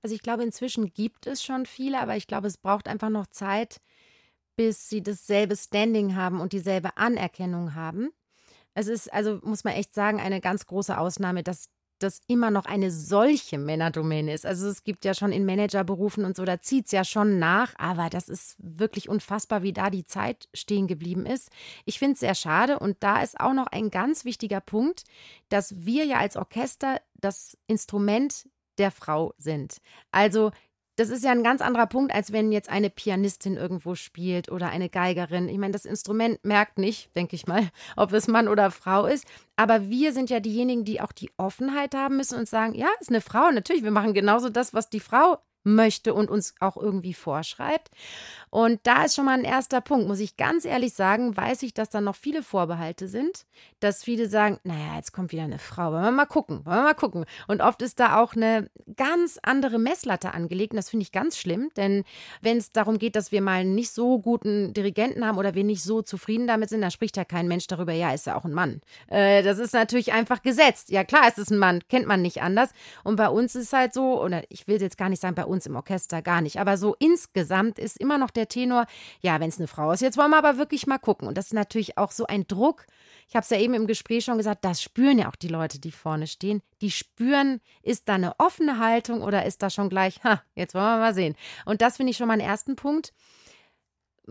Also ich glaube, inzwischen gibt es schon viele, aber ich glaube, es braucht einfach noch Zeit, bis sie dasselbe Standing haben und dieselbe Anerkennung haben. Es ist also, muss man echt sagen, eine ganz große Ausnahme, dass das immer noch eine solche Männerdomäne ist. Also es gibt ja schon in Managerberufen und so, da zieht es ja schon nach, aber das ist wirklich unfassbar, wie da die Zeit stehen geblieben ist. Ich finde es sehr schade und da ist auch noch ein ganz wichtiger Punkt, dass wir ja als Orchester das Instrument der Frau sind. Also das ist ja ein ganz anderer Punkt, als wenn jetzt eine Pianistin irgendwo spielt oder eine Geigerin. Ich meine, das Instrument merkt nicht, denke ich mal, [LAUGHS] ob es Mann oder Frau ist. Aber wir sind ja diejenigen, die auch die Offenheit haben müssen und sagen, ja, ist eine Frau. Natürlich, wir machen genauso das, was die Frau möchte und uns auch irgendwie vorschreibt. Und da ist schon mal ein erster Punkt, muss ich ganz ehrlich sagen, weiß ich, dass da noch viele Vorbehalte sind, dass viele sagen, naja, jetzt kommt wieder eine Frau, wollen wir mal gucken, wollen wir mal gucken. Und oft ist da auch eine ganz andere Messlatte angelegt und das finde ich ganz schlimm, denn wenn es darum geht, dass wir mal einen nicht so guten Dirigenten haben oder wir nicht so zufrieden damit sind, dann spricht ja kein Mensch darüber, ja, ist ja auch ein Mann. Äh, das ist natürlich einfach gesetzt. Ja, klar, ist es ein Mann, kennt man nicht anders. Und bei uns ist halt so, oder ich will jetzt gar nicht sagen, bei uns uns im Orchester gar nicht. Aber so insgesamt ist immer noch der Tenor, ja, wenn es eine Frau ist, jetzt wollen wir aber wirklich mal gucken. Und das ist natürlich auch so ein Druck. Ich habe es ja eben im Gespräch schon gesagt, das spüren ja auch die Leute, die vorne stehen. Die spüren, ist da eine offene Haltung oder ist da schon gleich, ha, jetzt wollen wir mal sehen. Und das finde ich schon mal einen ersten Punkt.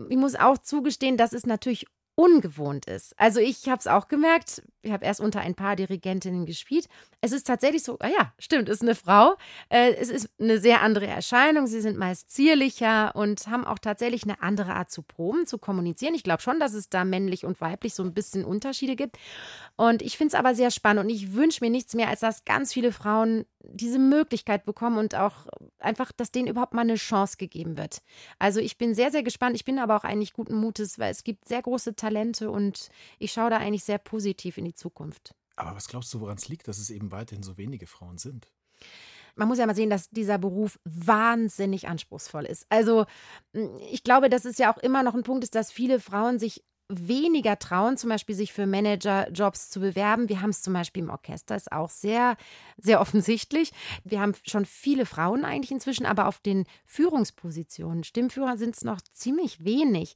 Ich muss auch zugestehen, das ist natürlich ungewohnt ist. Also ich habe es auch gemerkt, ich habe erst unter ein paar Dirigentinnen gespielt. Es ist tatsächlich so, ah ja, stimmt, ist eine Frau. Äh, es ist eine sehr andere Erscheinung. Sie sind meist zierlicher und haben auch tatsächlich eine andere Art zu proben, zu kommunizieren. Ich glaube schon, dass es da männlich und weiblich so ein bisschen Unterschiede gibt. Und ich finde es aber sehr spannend und ich wünsche mir nichts mehr, als dass ganz viele Frauen diese Möglichkeit bekommen und auch einfach, dass denen überhaupt mal eine Chance gegeben wird. Also ich bin sehr, sehr gespannt. Ich bin aber auch eigentlich guten Mutes, weil es gibt sehr große Talente und ich schaue da eigentlich sehr positiv in die Zukunft. Aber was glaubst du, woran es liegt, dass es eben weiterhin so wenige Frauen sind? man muss ja mal sehen, dass dieser Beruf wahnsinnig anspruchsvoll ist. Also ich glaube, dass es ja auch immer noch ein Punkt ist, dass viele Frauen sich weniger trauen, zum Beispiel sich für Managerjobs zu bewerben. Wir haben es zum Beispiel im Orchester, ist auch sehr, sehr offensichtlich. Wir haben schon viele Frauen eigentlich inzwischen, aber auf den Führungspositionen, Stimmführer sind es noch ziemlich wenig.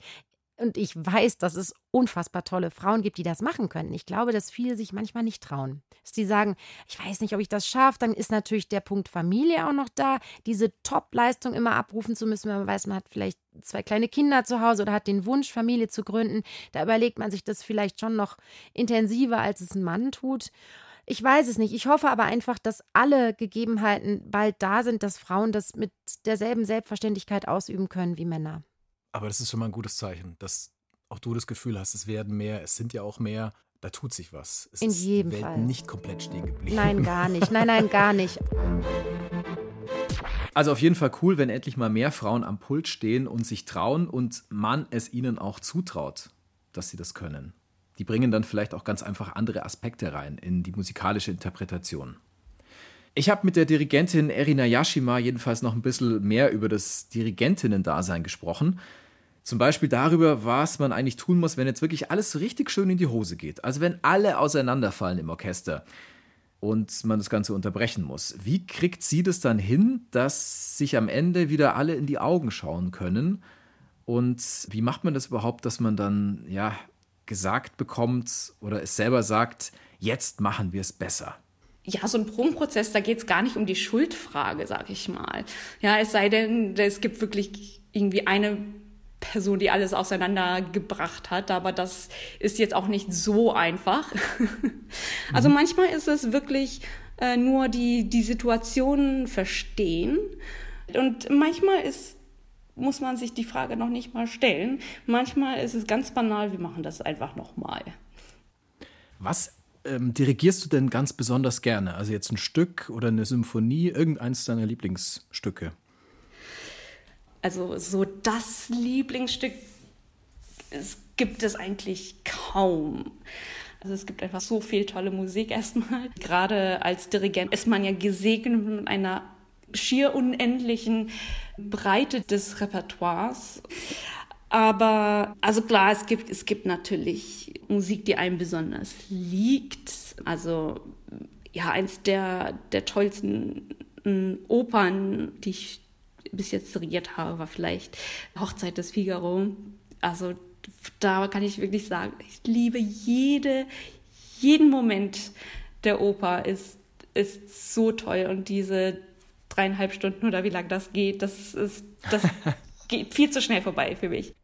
Und ich weiß, dass es unfassbar tolle Frauen gibt, die das machen können. Ich glaube, dass viele sich manchmal nicht trauen. Dass die sagen, ich weiß nicht, ob ich das schaffe. Dann ist natürlich der Punkt Familie auch noch da. Diese Top-Leistung immer abrufen zu müssen, wenn man weiß, man hat vielleicht zwei kleine Kinder zu Hause oder hat den Wunsch, Familie zu gründen. Da überlegt man sich das vielleicht schon noch intensiver, als es ein Mann tut. Ich weiß es nicht. Ich hoffe aber einfach, dass alle Gegebenheiten bald da sind, dass Frauen das mit derselben Selbstverständlichkeit ausüben können wie Männer. Aber das ist schon mal ein gutes Zeichen, dass auch du das Gefühl hast, es werden mehr, es sind ja auch mehr, da tut sich was. Es In ist jedem die Welt Fall. nicht komplett stehen geblieben. Nein, gar nicht. Nein, nein, gar nicht. [LAUGHS] Also auf jeden Fall cool, wenn endlich mal mehr Frauen am Pult stehen und sich trauen und man es ihnen auch zutraut, dass sie das können. Die bringen dann vielleicht auch ganz einfach andere Aspekte rein in die musikalische Interpretation. Ich habe mit der Dirigentin Erina Yashima jedenfalls noch ein bisschen mehr über das Dirigentinnen-Dasein gesprochen. Zum Beispiel darüber, was man eigentlich tun muss, wenn jetzt wirklich alles richtig schön in die Hose geht. Also wenn alle auseinanderfallen im Orchester und man das Ganze unterbrechen muss. Wie kriegt sie das dann hin, dass sich am Ende wieder alle in die Augen schauen können? Und wie macht man das überhaupt, dass man dann ja gesagt bekommt oder es selber sagt, jetzt machen wir es besser? Ja, so ein Probenprozess, da geht es gar nicht um die Schuldfrage, sag ich mal. Ja, es sei denn, es gibt wirklich irgendwie eine Person, die alles auseinandergebracht hat, aber das ist jetzt auch nicht so einfach. [LAUGHS] also mhm. manchmal ist es wirklich äh, nur die, die Situation verstehen und manchmal ist muss man sich die Frage noch nicht mal stellen. Manchmal ist es ganz banal, wir machen das einfach nochmal. Was ähm, dirigierst du denn ganz besonders gerne? Also jetzt ein Stück oder eine Symphonie, irgendeins deiner Lieblingsstücke? Also so das Lieblingsstück es gibt es eigentlich kaum. Also es gibt einfach so viel tolle Musik erstmal. [LAUGHS] Gerade als Dirigent ist man ja gesegnet mit einer schier unendlichen Breite des Repertoires. Aber also klar, es gibt, es gibt natürlich Musik, die einem besonders liegt. Also ja, eins der, der tollsten äh, Opern, die ich bis jetzt dirigiert habe, war vielleicht Hochzeit des Figaro. Also da kann ich wirklich sagen, ich liebe jede, jeden Moment der Oper ist, ist so toll und diese dreieinhalb Stunden oder wie lange das geht, das ist, das [LAUGHS] geht viel zu schnell vorbei für mich.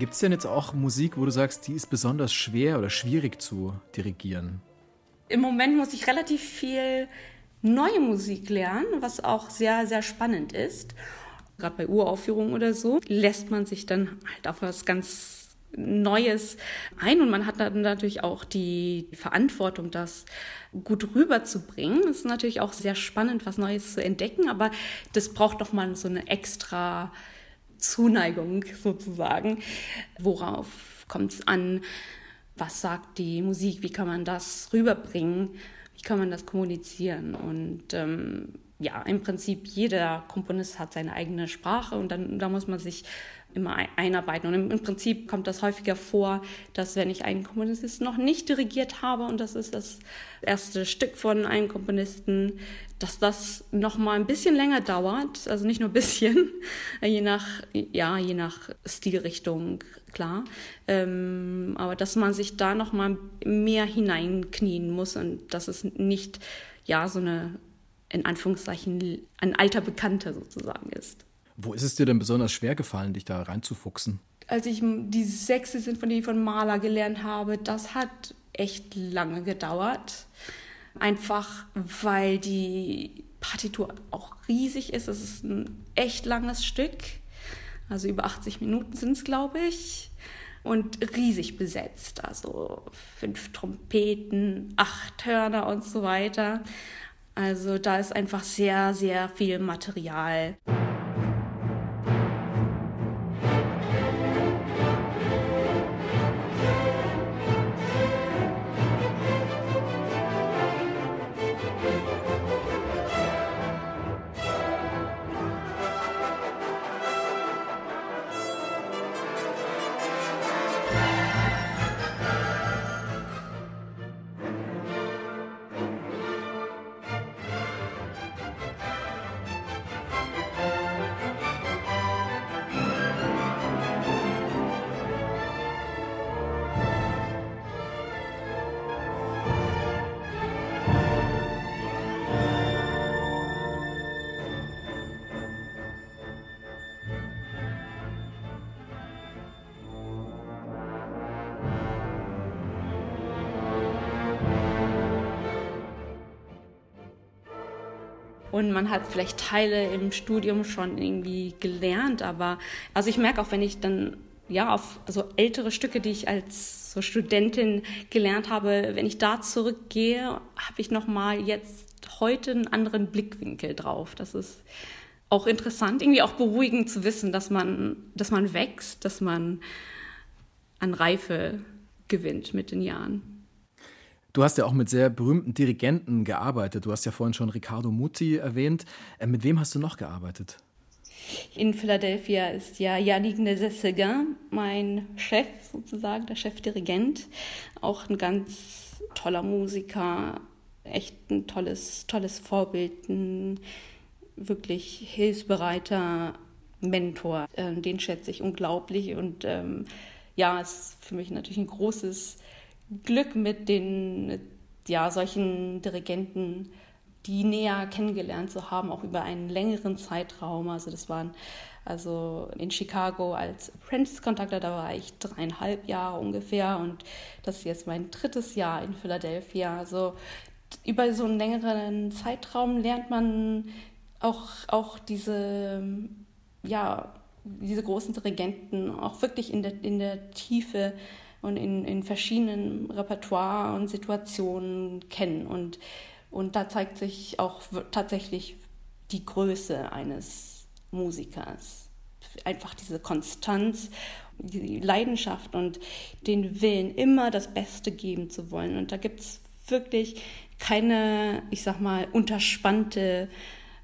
Gibt es denn jetzt auch Musik, wo du sagst, die ist besonders schwer oder schwierig zu dirigieren? Im Moment muss ich relativ viel neue Musik lernen, was auch sehr, sehr spannend ist. Gerade bei Uraufführungen oder so lässt man sich dann halt auf was ganz Neues ein und man hat dann natürlich auch die Verantwortung, das gut rüberzubringen. Es ist natürlich auch sehr spannend, was Neues zu entdecken, aber das braucht doch mal so eine extra Zuneigung sozusagen. Worauf kommt es an? Was sagt die Musik? Wie kann man das rüberbringen? Wie kann man das kommunizieren? Und ähm, ja, im Prinzip jeder Komponist hat seine eigene Sprache und dann da muss man sich immer einarbeiten. Und im, im, Prinzip kommt das häufiger vor, dass wenn ich einen Komponisten noch nicht dirigiert habe und das ist das erste Stück von einem Komponisten, dass das noch mal ein bisschen länger dauert, also nicht nur ein bisschen, [LAUGHS] je nach ja je nach Stilrichtung klar, ähm, aber dass man sich da noch mal mehr hineinknien muss und dass es nicht ja so eine in Anführungszeichen ein alter Bekannter sozusagen ist. Wo ist es dir denn besonders schwer gefallen, dich da reinzufuchsen? Als ich die sechste Sinfonie von Mahler gelernt habe, das hat echt lange gedauert. Einfach weil die Partitur auch riesig ist. Es ist ein echt langes Stück. Also über 80 Minuten sind es, glaube ich. Und riesig besetzt. Also fünf Trompeten, acht Hörner und so weiter. Also da ist einfach sehr, sehr viel Material. Und man hat vielleicht Teile im Studium schon irgendwie gelernt, aber also ich merke auch, wenn ich dann ja auf also ältere Stücke, die ich als so Studentin gelernt habe, wenn ich da zurückgehe, habe ich noch mal jetzt heute einen anderen Blickwinkel drauf. Das ist auch interessant, irgendwie auch beruhigend zu wissen, dass man, dass man wächst, dass man an Reife gewinnt mit den Jahren. Du hast ja auch mit sehr berühmten Dirigenten gearbeitet. Du hast ja vorhin schon Riccardo Muti erwähnt. Äh, mit wem hast du noch gearbeitet? In Philadelphia ist ja Yannick Nézet-Séguin mein Chef sozusagen, der Chefdirigent. Auch ein ganz toller Musiker, echt ein tolles, tolles Vorbild, ein wirklich hilfsbereiter Mentor. Ähm, den schätze ich unglaublich und ähm, ja, ist für mich natürlich ein großes Glück mit den, ja, solchen Dirigenten, die näher kennengelernt zu haben, auch über einen längeren Zeitraum. Also das waren also in Chicago als Apprentice-Kontakter, da war ich dreieinhalb Jahre ungefähr und das ist jetzt mein drittes Jahr in Philadelphia. Also über so einen längeren Zeitraum lernt man auch, auch diese, ja, diese großen Dirigenten auch wirklich in der, in der Tiefe und in, in verschiedenen Repertoire und Situationen kennen. Und, und da zeigt sich auch tatsächlich die Größe eines Musikers. Einfach diese Konstanz, die Leidenschaft und den Willen, immer das Beste geben zu wollen. Und da gibt es wirklich keine, ich sag mal, unterspannte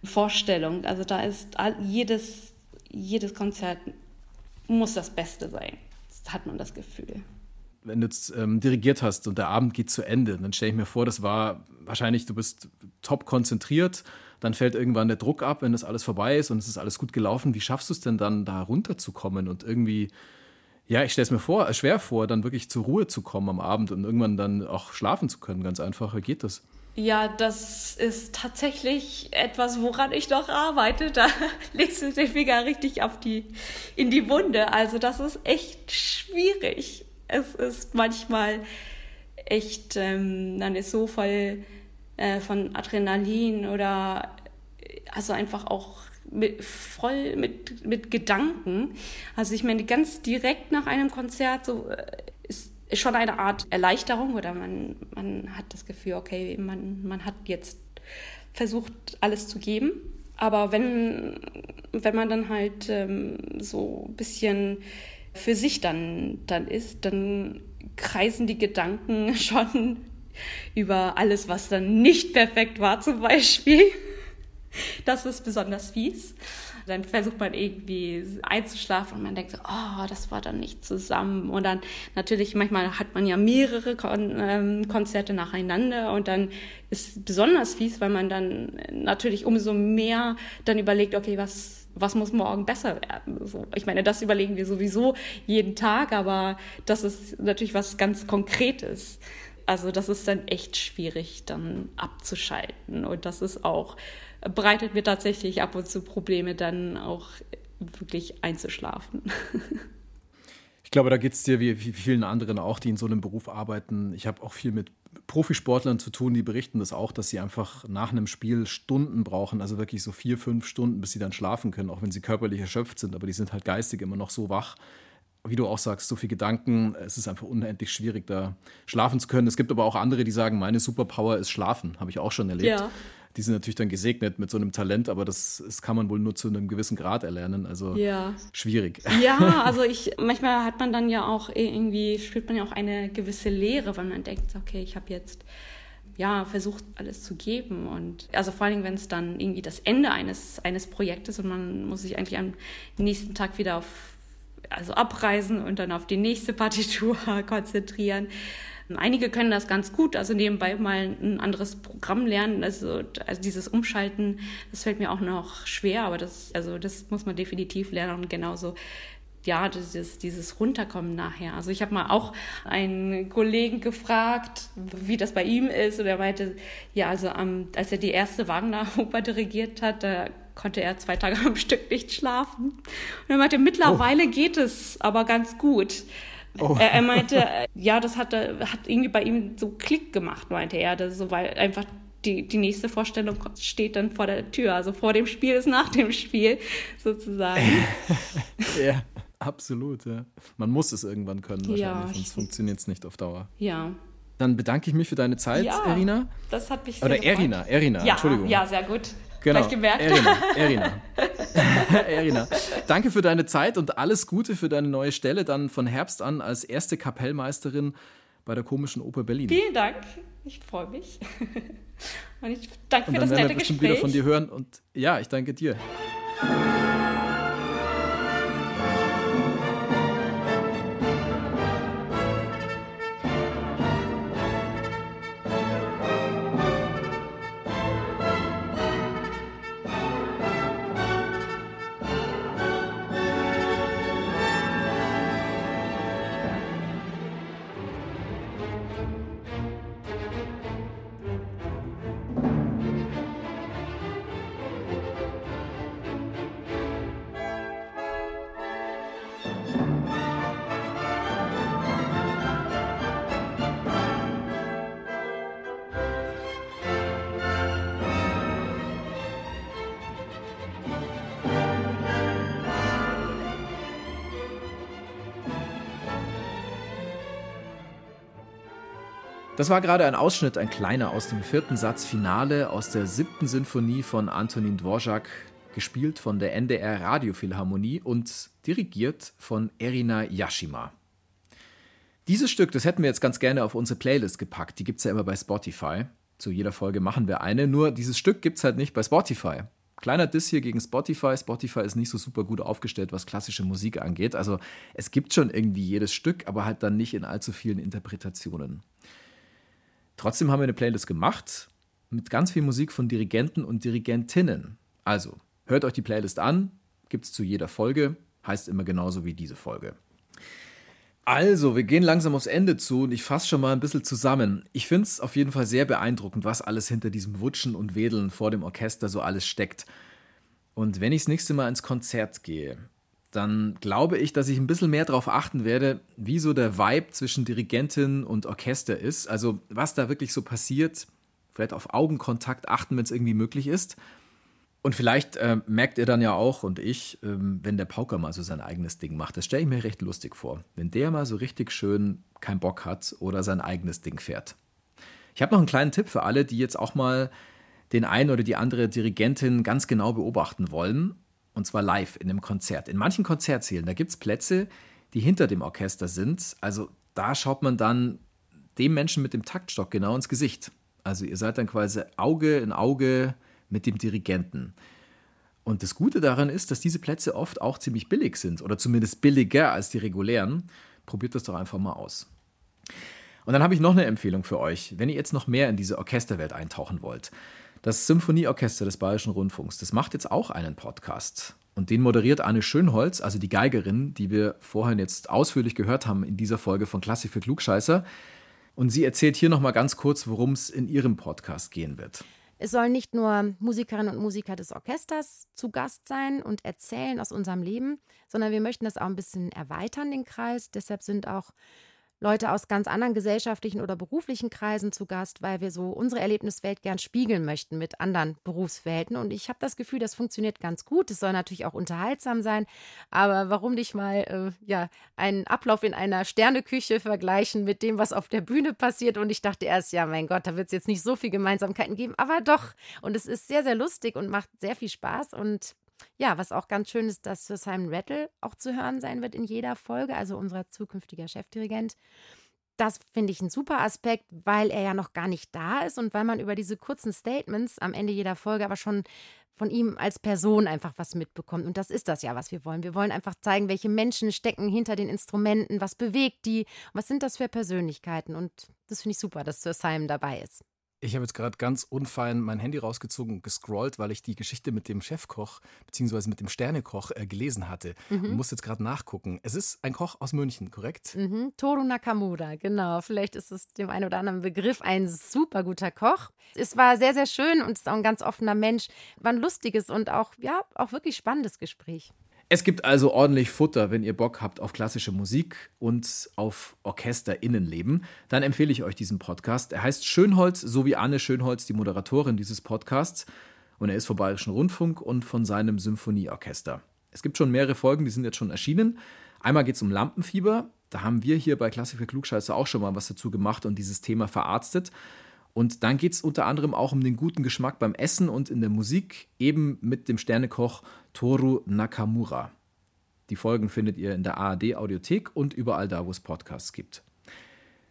Vorstellung. Also da ist jedes, jedes Konzert muss das Beste sein. Das hat man das Gefühl wenn du jetzt ähm, dirigiert hast und der Abend geht zu Ende, dann stelle ich mir vor, das war wahrscheinlich, du bist top konzentriert, dann fällt irgendwann der Druck ab, wenn das alles vorbei ist und es ist alles gut gelaufen. Wie schaffst du es denn dann, da runterzukommen und irgendwie, ja, ich stelle es mir vor, schwer vor, dann wirklich zur Ruhe zu kommen am Abend und irgendwann dann auch schlafen zu können, ganz einfach. Wie geht das? Ja, das ist tatsächlich etwas, woran ich noch arbeite. Da [LAUGHS] legst du den Finger richtig auf die, in die Wunde. Also das ist echt schwierig es ist manchmal echt, ähm, dann ist so voll äh, von Adrenalin oder also einfach auch mit, voll mit, mit Gedanken. Also ich meine, ganz direkt nach einem Konzert so äh, ist, schon eine Art Erleichterung oder man, man hat das Gefühl, okay, man, man hat jetzt versucht, alles zu geben. Aber wenn, wenn man dann halt ähm, so ein bisschen für sich dann, dann ist, dann kreisen die Gedanken [LAUGHS] schon über alles, was dann nicht perfekt war zum Beispiel. Das ist besonders fies. Dann versucht man irgendwie einzuschlafen und man denkt so, oh, das war dann nicht zusammen. Und dann natürlich, manchmal hat man ja mehrere Kon ähm, Konzerte nacheinander und dann ist besonders fies, weil man dann natürlich umso mehr dann überlegt, okay, was was muss morgen besser werden? So, ich meine, das überlegen wir sowieso jeden Tag, aber das ist natürlich was ganz Konkretes. Also das ist dann echt schwierig, dann abzuschalten. Und das ist auch, bereitet mir tatsächlich ab und zu Probleme, dann auch wirklich einzuschlafen. [LAUGHS] Ich glaube, da geht es dir wie, wie vielen anderen auch, die in so einem Beruf arbeiten. Ich habe auch viel mit Profisportlern zu tun, die berichten das auch, dass sie einfach nach einem Spiel Stunden brauchen, also wirklich so vier, fünf Stunden, bis sie dann schlafen können, auch wenn sie körperlich erschöpft sind, aber die sind halt geistig immer noch so wach. Wie du auch sagst, so viele Gedanken, es ist einfach unendlich schwierig, da schlafen zu können. Es gibt aber auch andere, die sagen, meine Superpower ist Schlafen, habe ich auch schon erlebt. Ja die sind natürlich dann gesegnet mit so einem Talent, aber das, das kann man wohl nur zu einem gewissen Grad erlernen. Also ja. schwierig. Ja, [LAUGHS] also ich, manchmal hat man dann ja auch irgendwie, spürt man ja auch eine gewisse Leere, weil man denkt, okay, ich habe jetzt ja, versucht, alles zu geben. Und also vor allem, wenn es dann irgendwie das Ende eines, eines Projektes und man muss sich eigentlich am nächsten Tag wieder auf, also abreisen und dann auf die nächste Partitur [LAUGHS] konzentrieren. Einige können das ganz gut, also nebenbei mal ein anderes Programm lernen. Also, also dieses Umschalten, das fällt mir auch noch schwer, aber das, also das muss man definitiv lernen und genauso ja, dieses, dieses Runterkommen nachher. Also ich habe mal auch einen Kollegen gefragt, wie das bei ihm ist. Und er meinte, ja, also um, als er die erste Wagner-Oper dirigiert hat, da konnte er zwei Tage [LAUGHS] am Stück nicht schlafen. Und er meinte, mittlerweile oh. geht es aber ganz gut. Oh. Er, er, meinte, ja, das hat, hat irgendwie bei ihm so Klick gemacht, meinte er, das so, weil einfach die, die nächste Vorstellung steht dann vor der Tür. Also vor dem Spiel ist nach dem Spiel sozusagen. [LAUGHS] ja, absolut. Ja. Man muss es irgendwann können, wahrscheinlich, ja, sonst funktioniert es nicht auf Dauer. Ja. Dann bedanke ich mich für deine Zeit, ja, Erina. Das hat mich sehr Oder Erina, Erina, ja, Entschuldigung. Ja, sehr gut. Genau. Gleich gemerkt. Erina, Erina. [LAUGHS] Erina. Danke für deine Zeit und alles Gute für deine neue Stelle dann von Herbst an als erste Kapellmeisterin bei der Komischen Oper Berlin. Vielen Dank. Ich freue mich. [LAUGHS] Und ich danke für und dann das nette Gespräch. wieder von dir hören und ja, ich danke dir. Das war gerade ein Ausschnitt, ein kleiner aus dem vierten Satz Finale aus der siebten Sinfonie von Antonin Dvorak, gespielt von der NDR Radiophilharmonie und dirigiert von Erina Yashima. Dieses Stück, das hätten wir jetzt ganz gerne auf unsere Playlist gepackt. Die gibt es ja immer bei Spotify. Zu jeder Folge machen wir eine. Nur dieses Stück gibt es halt nicht bei Spotify. Kleiner Diss hier gegen Spotify. Spotify ist nicht so super gut aufgestellt, was klassische Musik angeht. Also es gibt schon irgendwie jedes Stück, aber halt dann nicht in allzu vielen Interpretationen. Trotzdem haben wir eine Playlist gemacht mit ganz viel Musik von Dirigenten und Dirigentinnen. Also, hört euch die Playlist an, gibt es zu jeder Folge, heißt immer genauso wie diese Folge. Also, wir gehen langsam aufs Ende zu und ich fasse schon mal ein bisschen zusammen. Ich finde es auf jeden Fall sehr beeindruckend, was alles hinter diesem Wutschen und Wedeln vor dem Orchester so alles steckt. Und wenn ich das nächste Mal ins Konzert gehe, dann glaube ich, dass ich ein bisschen mehr darauf achten werde, wie so der Vibe zwischen Dirigentin und Orchester ist. Also was da wirklich so passiert. Vielleicht auf Augenkontakt achten, wenn es irgendwie möglich ist. Und vielleicht äh, merkt ihr dann ja auch und ich, äh, wenn der Pauker mal so sein eigenes Ding macht. Das stelle ich mir recht lustig vor. Wenn der mal so richtig schön keinen Bock hat oder sein eigenes Ding fährt. Ich habe noch einen kleinen Tipp für alle, die jetzt auch mal den einen oder die andere Dirigentin ganz genau beobachten wollen und zwar live in einem Konzert. In manchen Konzertsälen, da gibt es Plätze, die hinter dem Orchester sind. Also da schaut man dann dem Menschen mit dem Taktstock genau ins Gesicht. Also ihr seid dann quasi Auge in Auge mit dem Dirigenten. Und das Gute daran ist, dass diese Plätze oft auch ziemlich billig sind oder zumindest billiger als die regulären. Probiert das doch einfach mal aus. Und dann habe ich noch eine Empfehlung für euch, wenn ihr jetzt noch mehr in diese Orchesterwelt eintauchen wollt. Das Symphonieorchester des Bayerischen Rundfunks, das macht jetzt auch einen Podcast. Und den moderiert Anne Schönholz, also die Geigerin, die wir vorhin jetzt ausführlich gehört haben in dieser Folge von Klassik für Klugscheißer. Und sie erzählt hier nochmal ganz kurz, worum es in ihrem Podcast gehen wird. Es sollen nicht nur Musikerinnen und Musiker des Orchesters zu Gast sein und erzählen aus unserem Leben, sondern wir möchten das auch ein bisschen erweitern, den Kreis. Deshalb sind auch Leute aus ganz anderen gesellschaftlichen oder beruflichen Kreisen zu Gast, weil wir so unsere Erlebniswelt gern spiegeln möchten mit anderen Berufswelten. Und ich habe das Gefühl, das funktioniert ganz gut. Es soll natürlich auch unterhaltsam sein. Aber warum nicht mal äh, ja, einen Ablauf in einer Sterneküche vergleichen mit dem, was auf der Bühne passiert? Und ich dachte erst, ja, mein Gott, da wird es jetzt nicht so viel Gemeinsamkeiten geben. Aber doch. Und es ist sehr, sehr lustig und macht sehr viel Spaß. Und ja, was auch ganz schön ist, dass Sir Simon Rattle auch zu hören sein wird in jeder Folge, also unser zukünftiger Chefdirigent. Das finde ich ein super Aspekt, weil er ja noch gar nicht da ist und weil man über diese kurzen Statements am Ende jeder Folge aber schon von ihm als Person einfach was mitbekommt. Und das ist das ja, was wir wollen. Wir wollen einfach zeigen, welche Menschen stecken hinter den Instrumenten, was bewegt die, was sind das für Persönlichkeiten. Und das finde ich super, dass Sir Simon dabei ist. Ich habe jetzt gerade ganz unfein mein Handy rausgezogen und gescrollt, weil ich die Geschichte mit dem Chefkoch bzw. mit dem Sternekoch äh, gelesen hatte. Mhm. Und muss jetzt gerade nachgucken. Es ist ein Koch aus München, korrekt? Mhm. Toru Nakamura, genau. Vielleicht ist es dem einen oder anderen Begriff ein super guter Koch. Es war sehr, sehr schön und ist auch ein ganz offener Mensch. War ein lustiges und auch, ja, auch wirklich spannendes Gespräch. Es gibt also ordentlich Futter, wenn ihr Bock habt auf klassische Musik und auf Orchesterinnenleben. Dann empfehle ich euch diesen Podcast. Er heißt Schönholz, so wie Anne Schönholz, die Moderatorin dieses Podcasts. Und er ist vom Bayerischen Rundfunk und von seinem Symphonieorchester. Es gibt schon mehrere Folgen, die sind jetzt schon erschienen. Einmal geht es um Lampenfieber. Da haben wir hier bei Klassik für Klugscheiße auch schon mal was dazu gemacht und dieses Thema verarztet. Und dann geht es unter anderem auch um den guten Geschmack beim Essen und in der Musik, eben mit dem Sternekoch Toru Nakamura. Die Folgen findet ihr in der ARD Audiothek und überall da, wo es Podcasts gibt.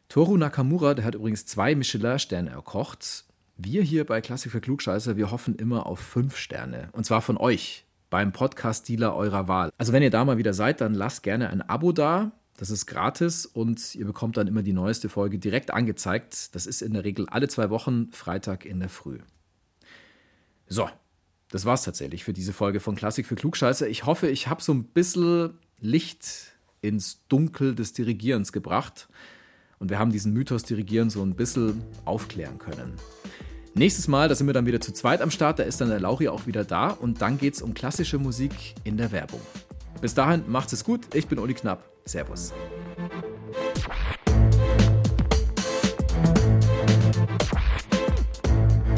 Toru Nakamura, der hat übrigens zwei Michelin-Sterne erkocht. Wir hier bei Klassik für Klugscheißer, wir hoffen immer auf fünf Sterne. Und zwar von euch, beim Podcast-Dealer eurer Wahl. Also wenn ihr da mal wieder seid, dann lasst gerne ein Abo da. Das ist gratis und ihr bekommt dann immer die neueste Folge direkt angezeigt. Das ist in der Regel alle zwei Wochen, Freitag in der Früh. So, das war's tatsächlich für diese Folge von Klassik für Klugscheißer. Ich hoffe, ich habe so ein bisschen Licht ins Dunkel des Dirigierens gebracht und wir haben diesen Mythos Dirigieren so ein bisschen aufklären können. Nächstes Mal, da sind wir dann wieder zu zweit am Start, da ist dann der Lauri auch wieder da und dann geht es um klassische Musik in der Werbung. Bis dahin, macht's es gut. Ich bin Uli Knapp. Servus.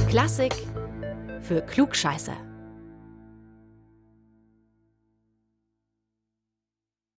Klassik für Klugscheißer.